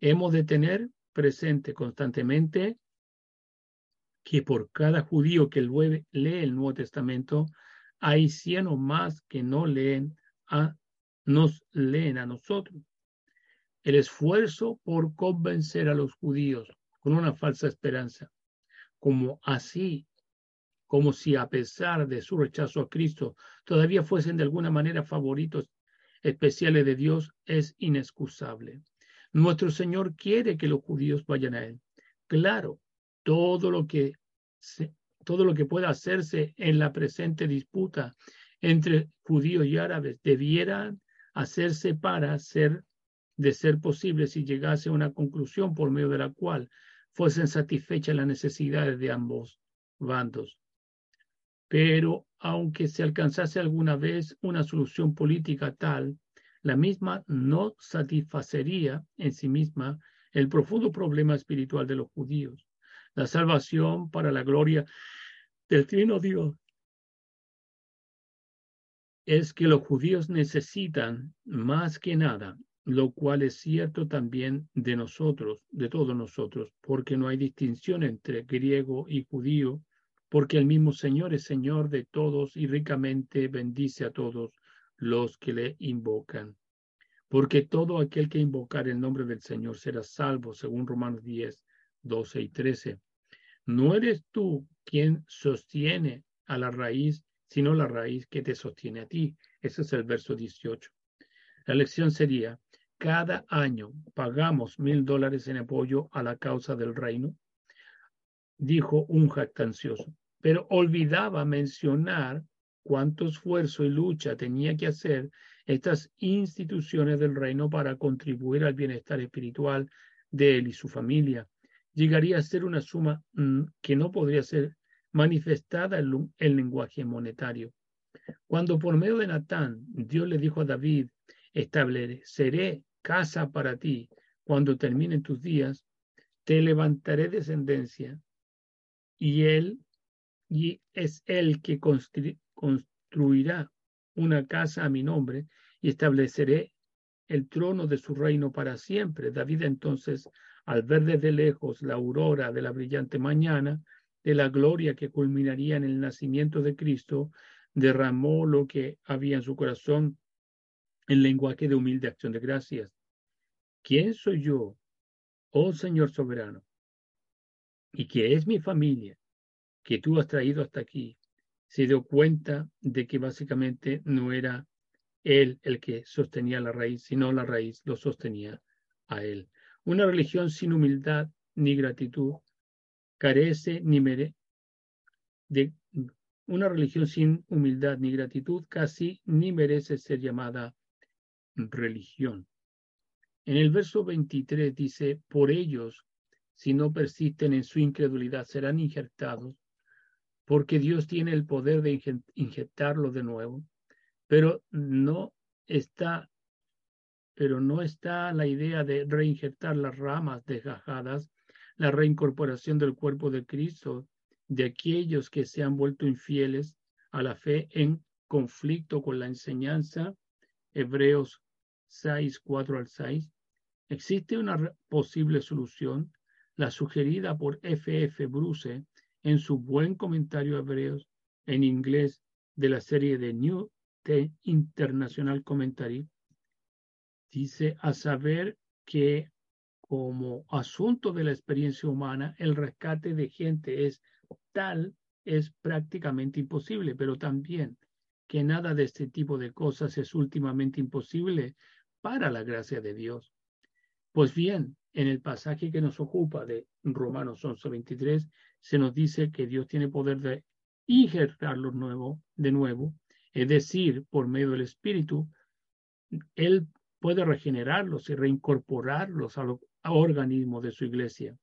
Hemos de tener presente constantemente que por cada judío que lee el Nuevo Testamento, hay cien o más que no leen a, nos leen a nosotros. El esfuerzo por convencer a los judíos con una falsa esperanza, como así, como si a pesar de su rechazo a Cristo todavía fuesen de alguna manera favoritos especiales de Dios, es inexcusable. Nuestro Señor quiere que los judíos vayan a Él. Claro, todo lo que todo lo que pueda hacerse en la presente disputa entre judíos y árabes debiera hacerse para ser de ser posible si llegase a una conclusión por medio de la cual fuesen satisfechas las necesidades de ambos bandos. Pero aunque se alcanzase alguna vez una solución política tal, la misma no satisfacería en sí misma el profundo problema espiritual de los judíos. La salvación para la gloria del Trino Dios es que los judíos necesitan más que nada lo cual es cierto también de nosotros, de todos nosotros, porque no hay distinción entre griego y judío, porque el mismo Señor es Señor de todos y ricamente bendice a todos los que le invocan. Porque todo aquel que invocar el nombre del Señor será salvo, según Romanos 10, 12 y 13. No eres tú quien sostiene a la raíz, sino la raíz que te sostiene a ti. Ese es el verso 18. La lección sería, cada año pagamos mil dólares en apoyo a la causa del reino, dijo un jactancioso, pero olvidaba mencionar cuánto esfuerzo y lucha tenía que hacer estas instituciones del reino para contribuir al bienestar espiritual de él y su familia. Llegaría a ser una suma mm, que no podría ser manifestada en el lenguaje monetario. Cuando por medio de Natán Dios le dijo a David, estableceré casa para ti cuando terminen tus días, te levantaré descendencia y él y es él que construirá una casa a mi nombre y estableceré el trono de su reino para siempre. David entonces, al ver desde lejos la aurora de la brillante mañana, de la gloria que culminaría en el nacimiento de Cristo, derramó lo que había en su corazón en lenguaje de humilde acción de gracias. ¿Quién soy yo, oh Señor soberano? ¿Y qué es mi familia que tú has traído hasta aquí? Se dio cuenta de que básicamente no era él el que sostenía la raíz, sino la raíz lo sostenía a él. Una religión sin humildad ni gratitud carece ni mere de una religión sin humildad ni gratitud casi ni merece ser llamada religión. En el verso 23 dice, por ellos, si no persisten en su incredulidad, serán injertados, porque Dios tiene el poder de inyectarlo de nuevo, pero no está, pero no está la idea de reinjertar las ramas desgajadas, la reincorporación del cuerpo de Cristo, de aquellos que se han vuelto infieles a la fe en conflicto con la enseñanza, Hebreos 6, 4 al 6, existe una posible solución, la sugerida por F. F. Bruce en su buen comentario a Hebreos en inglés de la serie de New International Commentary. Dice, a saber que como asunto de la experiencia humana, el rescate de gente es tal, es prácticamente imposible, pero también que nada de este tipo de cosas es últimamente imposible para la gracia de Dios. Pues bien, en el pasaje que nos ocupa de Romanos 11:23, se nos dice que Dios tiene poder de injertarlos nuevo, de nuevo, es decir, por medio del Espíritu, Él puede regenerarlos y reincorporarlos al organismo de su iglesia.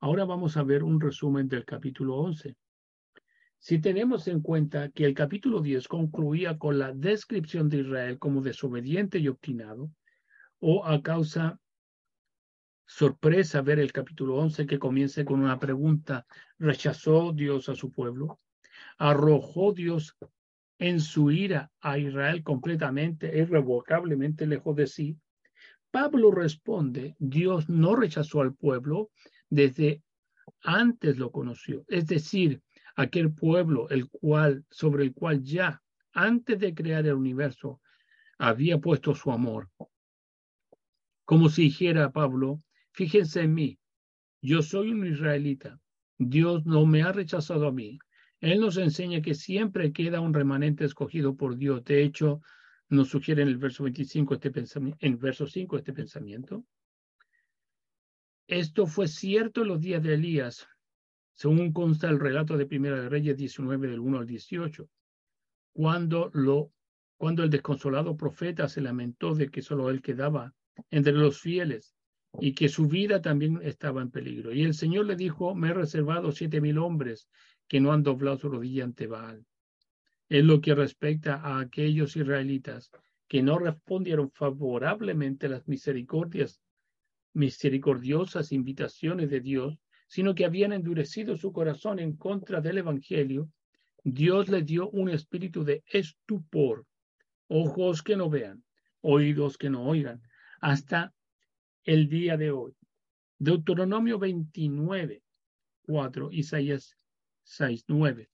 Ahora vamos a ver un resumen del capítulo 11. Si tenemos en cuenta que el capítulo 10 concluía con la descripción de Israel como desobediente y obstinado, o a causa sorpresa ver el capítulo 11 que comienza con una pregunta, ¿rechazó Dios a su pueblo? ¿Arrojó Dios en su ira a Israel completamente, irrevocablemente lejos de sí? Pablo responde, Dios no rechazó al pueblo desde antes lo conoció, es decir, aquel pueblo el cual sobre el cual ya antes de crear el universo había puesto su amor. Como si dijera Pablo, fíjense en mí, yo soy un israelita, Dios no me ha rechazado a mí. Él nos enseña que siempre queda un remanente escogido por Dios. De hecho, nos sugiere en el verso 25 este pensamiento, en verso 5 este pensamiento. Esto fue cierto en los días de Elías, según consta el relato de Primera de Reyes 19 del 1 al 18, cuando, lo, cuando el desconsolado profeta se lamentó de que solo él quedaba entre los fieles y que su vida también estaba en peligro. Y el Señor le dijo, me he reservado siete mil hombres que no han doblado su rodilla ante Baal. En lo que respecta a aquellos israelitas que no respondieron favorablemente a las misericordias, misericordiosas invitaciones de Dios, sino que habían endurecido su corazón en contra del Evangelio, Dios le dio un espíritu de estupor, ojos que no vean, oídos que no oigan, hasta el día de hoy. Deuteronomio 29, 4, Isaías 6, 9.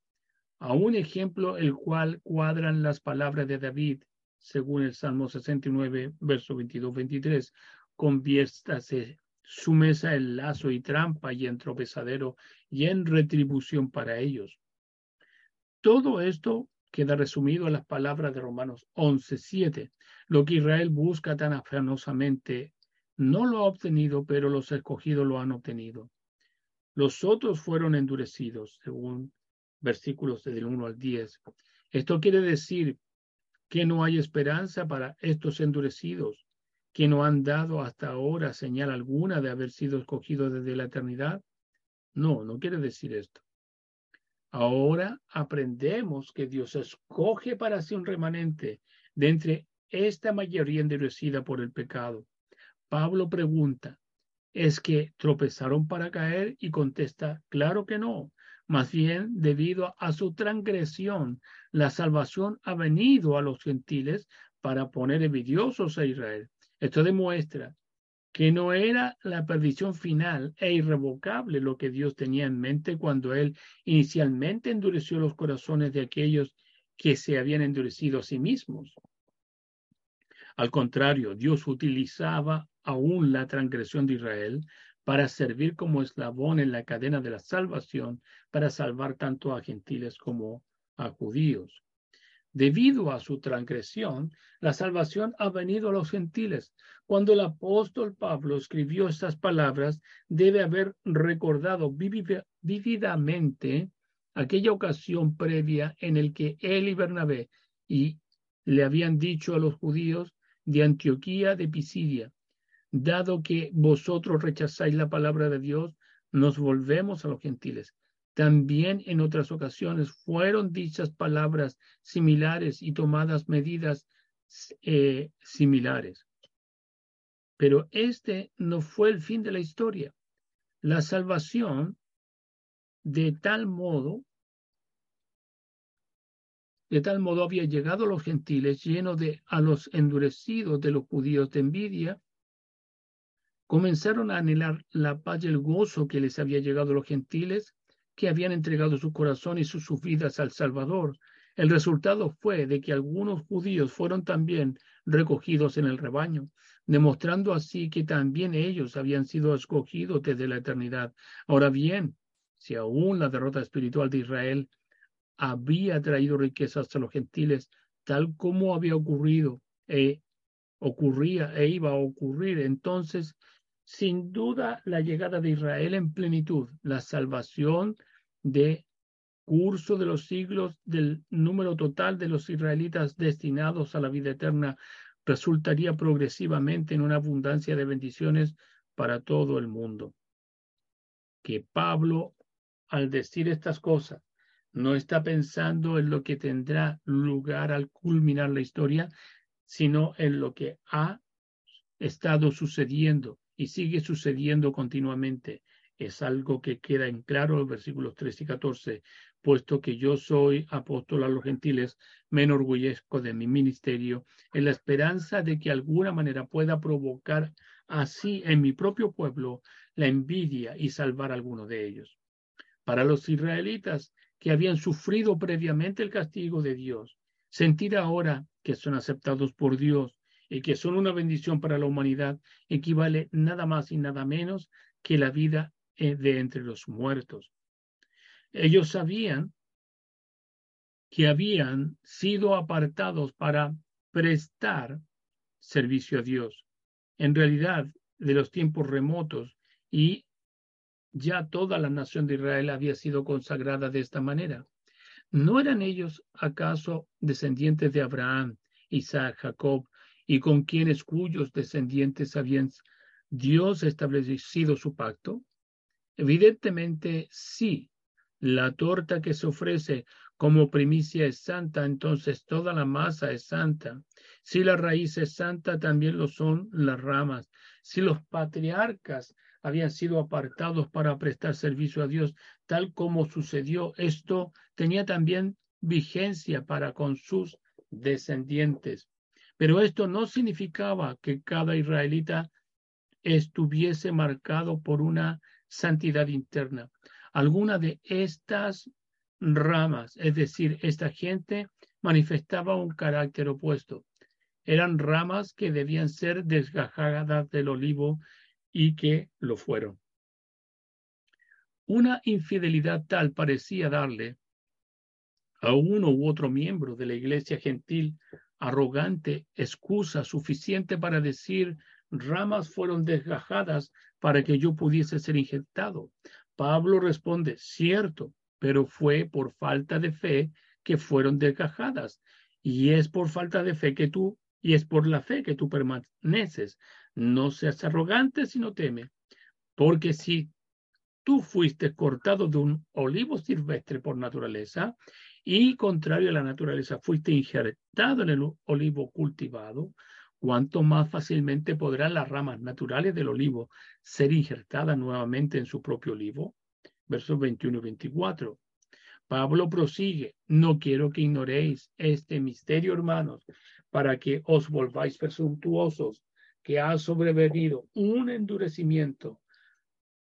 A un ejemplo el cual cuadran las palabras de David, según el Salmo 69, verso 22, 23, conviértase su mesa en lazo y trampa y en tropezadero y en retribución para ellos. Todo esto queda resumido en las palabras de Romanos 11, 7. Lo que Israel busca tan afanosamente no lo ha obtenido, pero los escogidos lo han obtenido. Los otros fueron endurecidos, según versículos del 1 al 10. Esto quiere decir que no hay esperanza para estos endurecidos, que no han dado hasta ahora señal alguna de haber sido escogidos desde la eternidad. No, no quiere decir esto. Ahora aprendemos que Dios escoge para sí un remanente de entre esta mayoría endurecida por el pecado. Pablo pregunta, ¿es que tropezaron para caer? Y contesta, claro que no. Más bien, debido a su transgresión, la salvación ha venido a los gentiles para poner envidiosos a Israel. Esto demuestra que no era la perdición final e irrevocable lo que Dios tenía en mente cuando Él inicialmente endureció los corazones de aquellos que se habían endurecido a sí mismos. Al contrario, Dios utilizaba aún la transgresión de Israel para servir como eslabón en la cadena de la salvación, para salvar tanto a gentiles como a judíos. Debido a su transgresión, la salvación ha venido a los gentiles. Cuando el apóstol Pablo escribió estas palabras, debe haber recordado vívidamente aquella ocasión previa en el que él y Bernabé y le habían dicho a los judíos de Antioquía de Pisidia, dado que vosotros rechazáis la palabra de Dios, nos volvemos a los gentiles. También en otras ocasiones fueron dichas palabras similares y tomadas medidas eh, similares. Pero este no fue el fin de la historia. La salvación, de tal modo, de tal modo había llegado a los gentiles lleno de a los endurecidos de los judíos de envidia, comenzaron a anhelar la paz y el gozo que les había llegado a los gentiles que habían entregado su corazón y sus, vidas al Salvador. El resultado fue de que algunos judíos fueron también recogidos en el rebaño, demostrando así que también ellos habían sido escogidos desde la eternidad. Ahora bien, si aún la derrota espiritual de Israel había traído riquezas a los gentiles, tal como había ocurrido e ocurría e iba a ocurrir, entonces sin duda la llegada de Israel en plenitud, la salvación de curso de los siglos del número total de los israelitas destinados a la vida eterna resultaría progresivamente en una abundancia de bendiciones para todo el mundo. Que Pablo, al decir estas cosas, No está pensando en lo que tendrá lugar al culminar la historia, sino en lo que ha estado sucediendo y sigue sucediendo continuamente. Es algo que queda en claro en versículos 13 y 14. Puesto que yo soy apóstol a los gentiles, me enorgullezco de mi ministerio en la esperanza de que alguna manera pueda provocar así en mi propio pueblo la envidia y salvar a alguno de ellos. Para los israelitas que habían sufrido previamente el castigo de Dios, sentir ahora que son aceptados por Dios y que son una bendición para la humanidad equivale nada más y nada menos que la vida eh, de entre los muertos. Ellos sabían que habían sido apartados para prestar servicio a Dios. En realidad, de los tiempos remotos y ya toda la nación de Israel había sido consagrada de esta manera. ¿No eran ellos acaso descendientes de Abraham, Isaac, Jacob, y con quienes cuyos descendientes habían Dios establecido su pacto? Evidentemente sí. La torta que se ofrece como primicia es santa, entonces toda la masa es santa. Si la raíz es santa, también lo son las ramas. Si los patriarcas habían sido apartados para prestar servicio a Dios, tal como sucedió, esto tenía también vigencia para con sus descendientes. Pero esto no significaba que cada israelita estuviese marcado por una santidad interna. Alguna de estas ramas, es decir, esta gente manifestaba un carácter opuesto. Eran ramas que debían ser desgajadas del olivo y que lo fueron. Una infidelidad tal parecía darle a uno u otro miembro de la iglesia gentil arrogante excusa suficiente para decir ramas fueron desgajadas para que yo pudiese ser injertado. Pablo responde, cierto, pero fue por falta de fe que fueron desgajadas. Y es por falta de fe que tú, y es por la fe que tú permaneces. No seas arrogante, sino teme. Porque si tú fuiste cortado de un olivo silvestre por naturaleza y contrario a la naturaleza fuiste injertado en el olivo cultivado, cuánto más fácilmente podrán las ramas naturales del olivo ser injertadas nuevamente en su propio olivo. Versos 21 y 24. Pablo prosigue, no quiero que ignoréis este misterio, hermanos, para que os volváis presuntuosos que ha sobrevenido un endurecimiento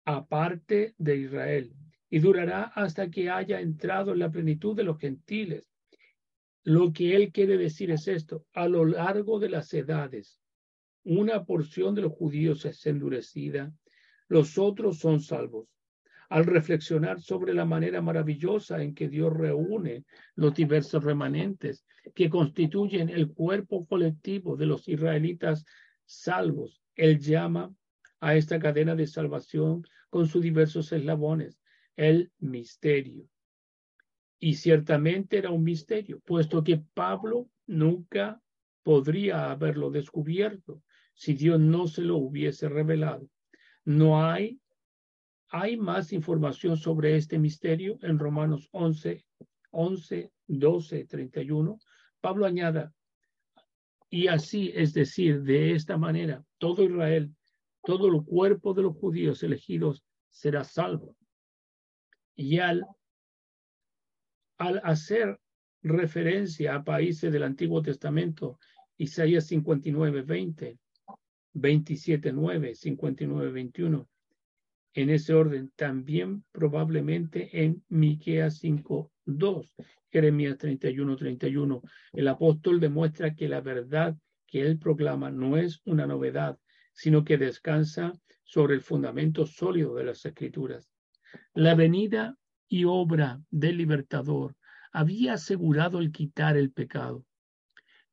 aparte de Israel y durará hasta que haya entrado en la plenitud de los gentiles. Lo que él quiere decir es esto, a lo largo de las edades, una porción de los judíos es endurecida, los otros son salvos. Al reflexionar sobre la manera maravillosa en que Dios reúne los diversos remanentes que constituyen el cuerpo colectivo de los israelitas salvos. Él llama a esta cadena de salvación con sus diversos eslabones, el misterio. Y ciertamente era un misterio, puesto que Pablo nunca podría haberlo descubierto si Dios no se lo hubiese revelado. No hay, hay más información sobre este misterio en Romanos 11, 11, 12, 31. Pablo añada, y así, es decir, de esta manera, todo Israel, todo el cuerpo de los judíos elegidos será salvo. Y al, al hacer referencia a países del Antiguo Testamento, Isaías 59, 20, 27, 9, 59, 21, en ese orden, también probablemente en Miqueas 5, 2, Jeremías 31, 31. El apóstol demuestra que la verdad que él proclama no es una novedad, sino que descansa sobre el fundamento sólido de las escrituras. La venida y obra del libertador había asegurado el quitar el pecado.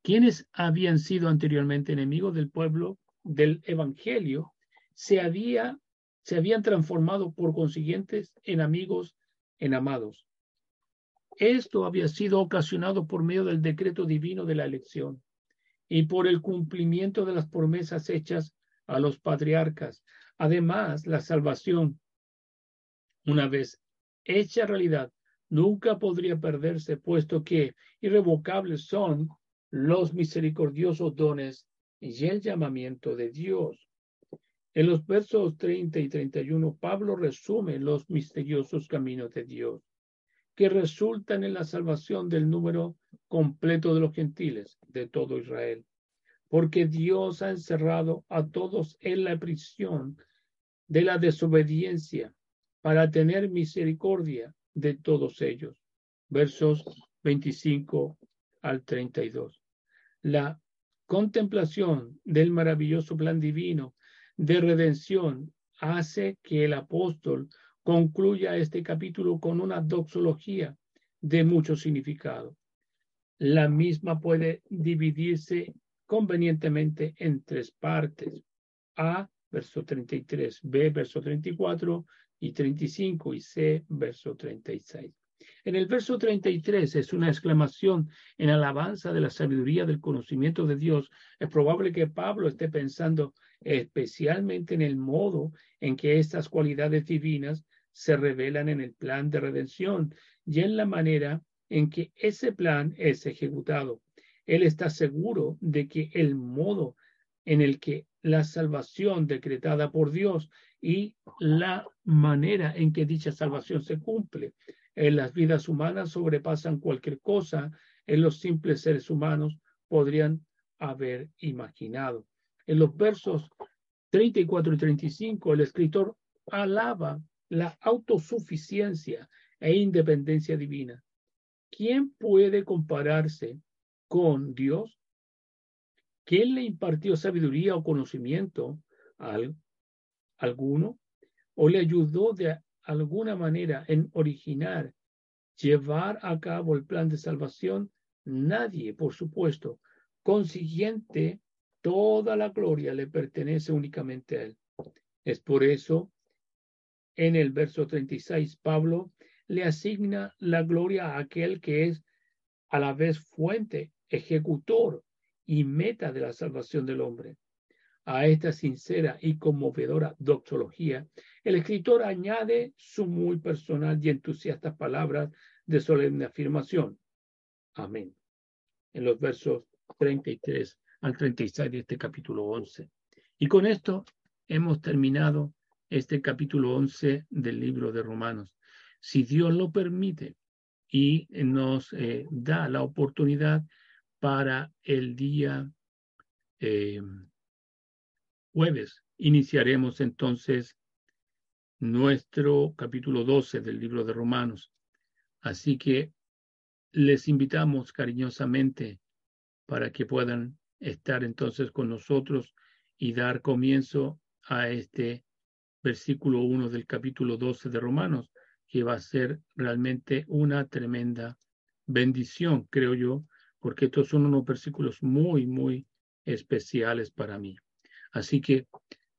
Quienes habían sido anteriormente enemigos del pueblo del evangelio se había se habían transformado por consiguientes en amigos, en amados. Esto había sido ocasionado por medio del decreto divino de la elección y por el cumplimiento de las promesas hechas a los patriarcas. Además, la salvación, una vez hecha realidad, nunca podría perderse, puesto que irrevocables son los misericordiosos dones y el llamamiento de Dios. En los versos 30 y 31, Pablo resume los misteriosos caminos de Dios, que resultan en la salvación del número completo de los gentiles, de todo Israel, porque Dios ha encerrado a todos en la prisión de la desobediencia para tener misericordia de todos ellos. Versos 25 al 32. La contemplación del maravilloso plan divino de redención hace que el apóstol concluya este capítulo con una doxología de mucho significado. La misma puede dividirse convenientemente en tres partes. A, verso 33, B, verso 34 y 35 y C, verso 36. En el verso 33 es una exclamación en alabanza de la sabiduría del conocimiento de Dios. Es probable que Pablo esté pensando especialmente en el modo en que estas cualidades divinas se revelan en el plan de redención y en la manera en que ese plan es ejecutado. Él está seguro de que el modo en el que la salvación decretada por Dios y la manera en que dicha salvación se cumple en las vidas humanas sobrepasan cualquier cosa en los simples seres humanos podrían haber imaginado. En los versos 34 y 35, el escritor alaba la autosuficiencia e independencia divina. ¿Quién puede compararse con Dios? ¿Quién le impartió sabiduría o conocimiento a alguno? ¿O le ayudó de alguna manera en originar, llevar a cabo el plan de salvación? Nadie, por supuesto. Consiguiente, toda la gloria le pertenece únicamente a Él. Es por eso, en el verso 36, Pablo le asigna la gloria a aquel que es a la vez fuente, ejecutor y meta de la salvación del hombre. A esta sincera y conmovedora doxología, el escritor añade su muy personal y entusiastas palabras de solemne afirmación. Amén. En los versos 33 al 36 de este capítulo 11. Y con esto hemos terminado este capítulo 11 del libro de Romanos. Si Dios lo permite y nos eh, da la oportunidad para el día eh, jueves. Iniciaremos entonces nuestro capítulo 12 del libro de Romanos. Así que les invitamos cariñosamente para que puedan estar entonces con nosotros y dar comienzo a este versículo 1 del capítulo 12 de Romanos, que va a ser realmente una tremenda bendición, creo yo, porque estos son unos versículos muy, muy especiales para mí. Así que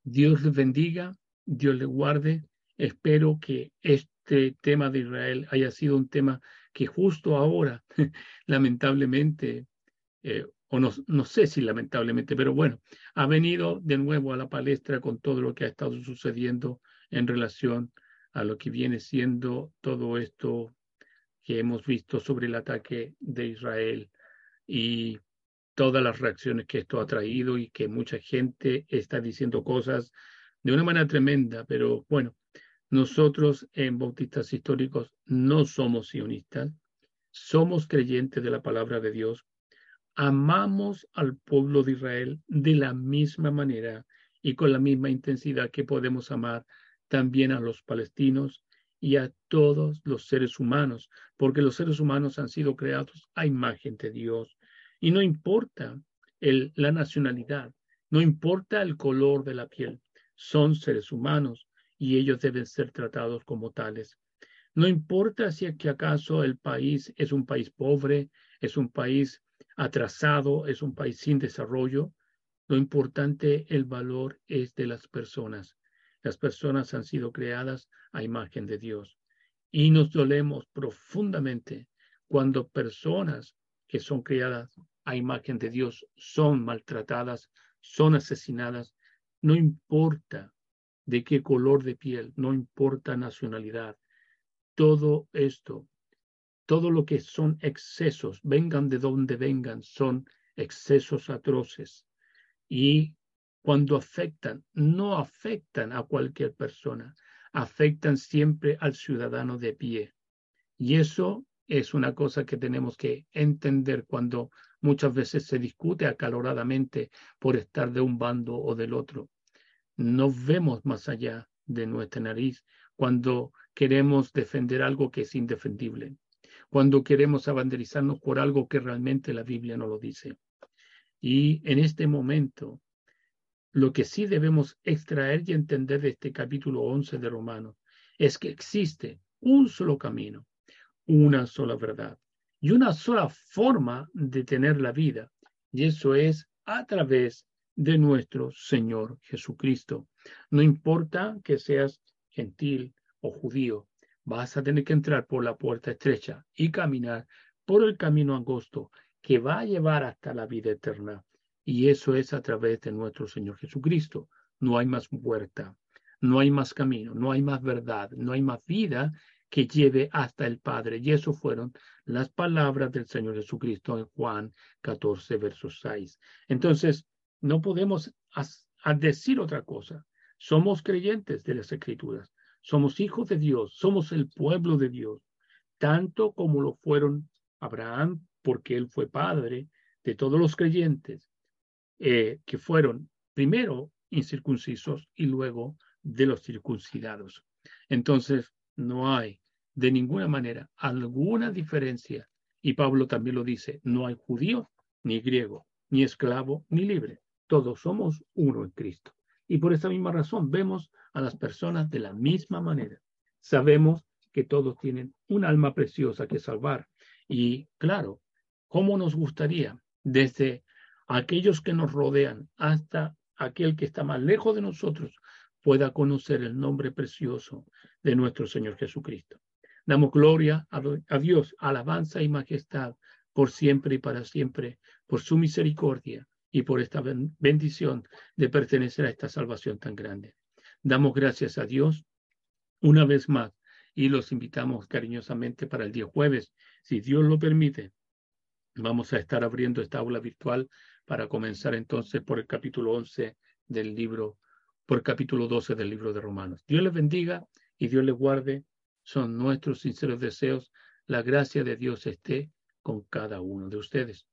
Dios les bendiga, Dios les guarde. Espero que este tema de Israel haya sido un tema que justo ahora, (laughs) lamentablemente, eh, o no, no sé si lamentablemente, pero bueno, ha venido de nuevo a la palestra con todo lo que ha estado sucediendo en relación a lo que viene siendo todo esto que hemos visto sobre el ataque de Israel y todas las reacciones que esto ha traído y que mucha gente está diciendo cosas de una manera tremenda, pero bueno, nosotros en Bautistas Históricos no somos sionistas, somos creyentes de la palabra de Dios, amamos al pueblo de Israel de la misma manera y con la misma intensidad que podemos amar también a los palestinos y a todos los seres humanos, porque los seres humanos han sido creados a imagen de Dios y no importa la nacionalidad, no importa el color de la piel, son seres humanos y ellos deben ser tratados como tales. No importa si acaso el país es un país pobre, es un país atrasado, es un país sin desarrollo, lo importante, el valor es de las personas. Las personas han sido creadas a imagen de Dios y nos dolemos profundamente cuando personas que son criadas a imagen de Dios son maltratadas, son asesinadas, no importa de qué color de piel, no importa nacionalidad. Todo esto todo lo que son excesos, vengan de donde vengan, son excesos atroces. Y cuando afectan, no afectan a cualquier persona, afectan siempre al ciudadano de pie. Y eso es una cosa que tenemos que entender cuando muchas veces se discute acaloradamente por estar de un bando o del otro. No vemos más allá de nuestra nariz cuando queremos defender algo que es indefendible, cuando queremos abanderizarnos por algo que realmente la Biblia no lo dice. Y en este momento lo que sí debemos extraer y entender de este capítulo 11 de Romanos es que existe un solo camino, una sola verdad y una sola forma de tener la vida, y eso es a través de nuestro Señor Jesucristo. No importa que seas gentil o judío, vas a tener que entrar por la puerta estrecha y caminar por el camino angosto que va a llevar hasta la vida eterna. Y eso es a través de nuestro Señor Jesucristo. No hay más puerta, no hay más camino, no hay más verdad, no hay más vida que lleve hasta el Padre. Y eso fueron las palabras del Señor Jesucristo en Juan 14, versos 6. Entonces, no podemos decir otra cosa. Somos creyentes de las Escrituras, somos hijos de Dios, somos el pueblo de Dios, tanto como lo fueron Abraham, porque él fue padre de todos los creyentes, eh, que fueron primero incircuncisos y luego de los circuncidados. Entonces, no hay de ninguna manera alguna diferencia. Y Pablo también lo dice, no hay judío ni griego, ni esclavo ni libre. Todos somos uno en Cristo. Y por esa misma razón vemos a las personas de la misma manera. Sabemos que todos tienen un alma preciosa que salvar. Y claro, ¿cómo nos gustaría desde aquellos que nos rodean hasta aquel que está más lejos de nosotros pueda conocer el nombre precioso de nuestro Señor Jesucristo? Damos gloria a Dios, alabanza y majestad por siempre y para siempre, por su misericordia y por esta bendición de pertenecer a esta salvación tan grande. Damos gracias a Dios una vez más y los invitamos cariñosamente para el día jueves, si Dios lo permite. Vamos a estar abriendo esta aula virtual para comenzar entonces por el capítulo 11 del libro, por el capítulo 12 del libro de Romanos. Dios les bendiga y Dios les guarde. Son nuestros sinceros deseos. La gracia de Dios esté con cada uno de ustedes.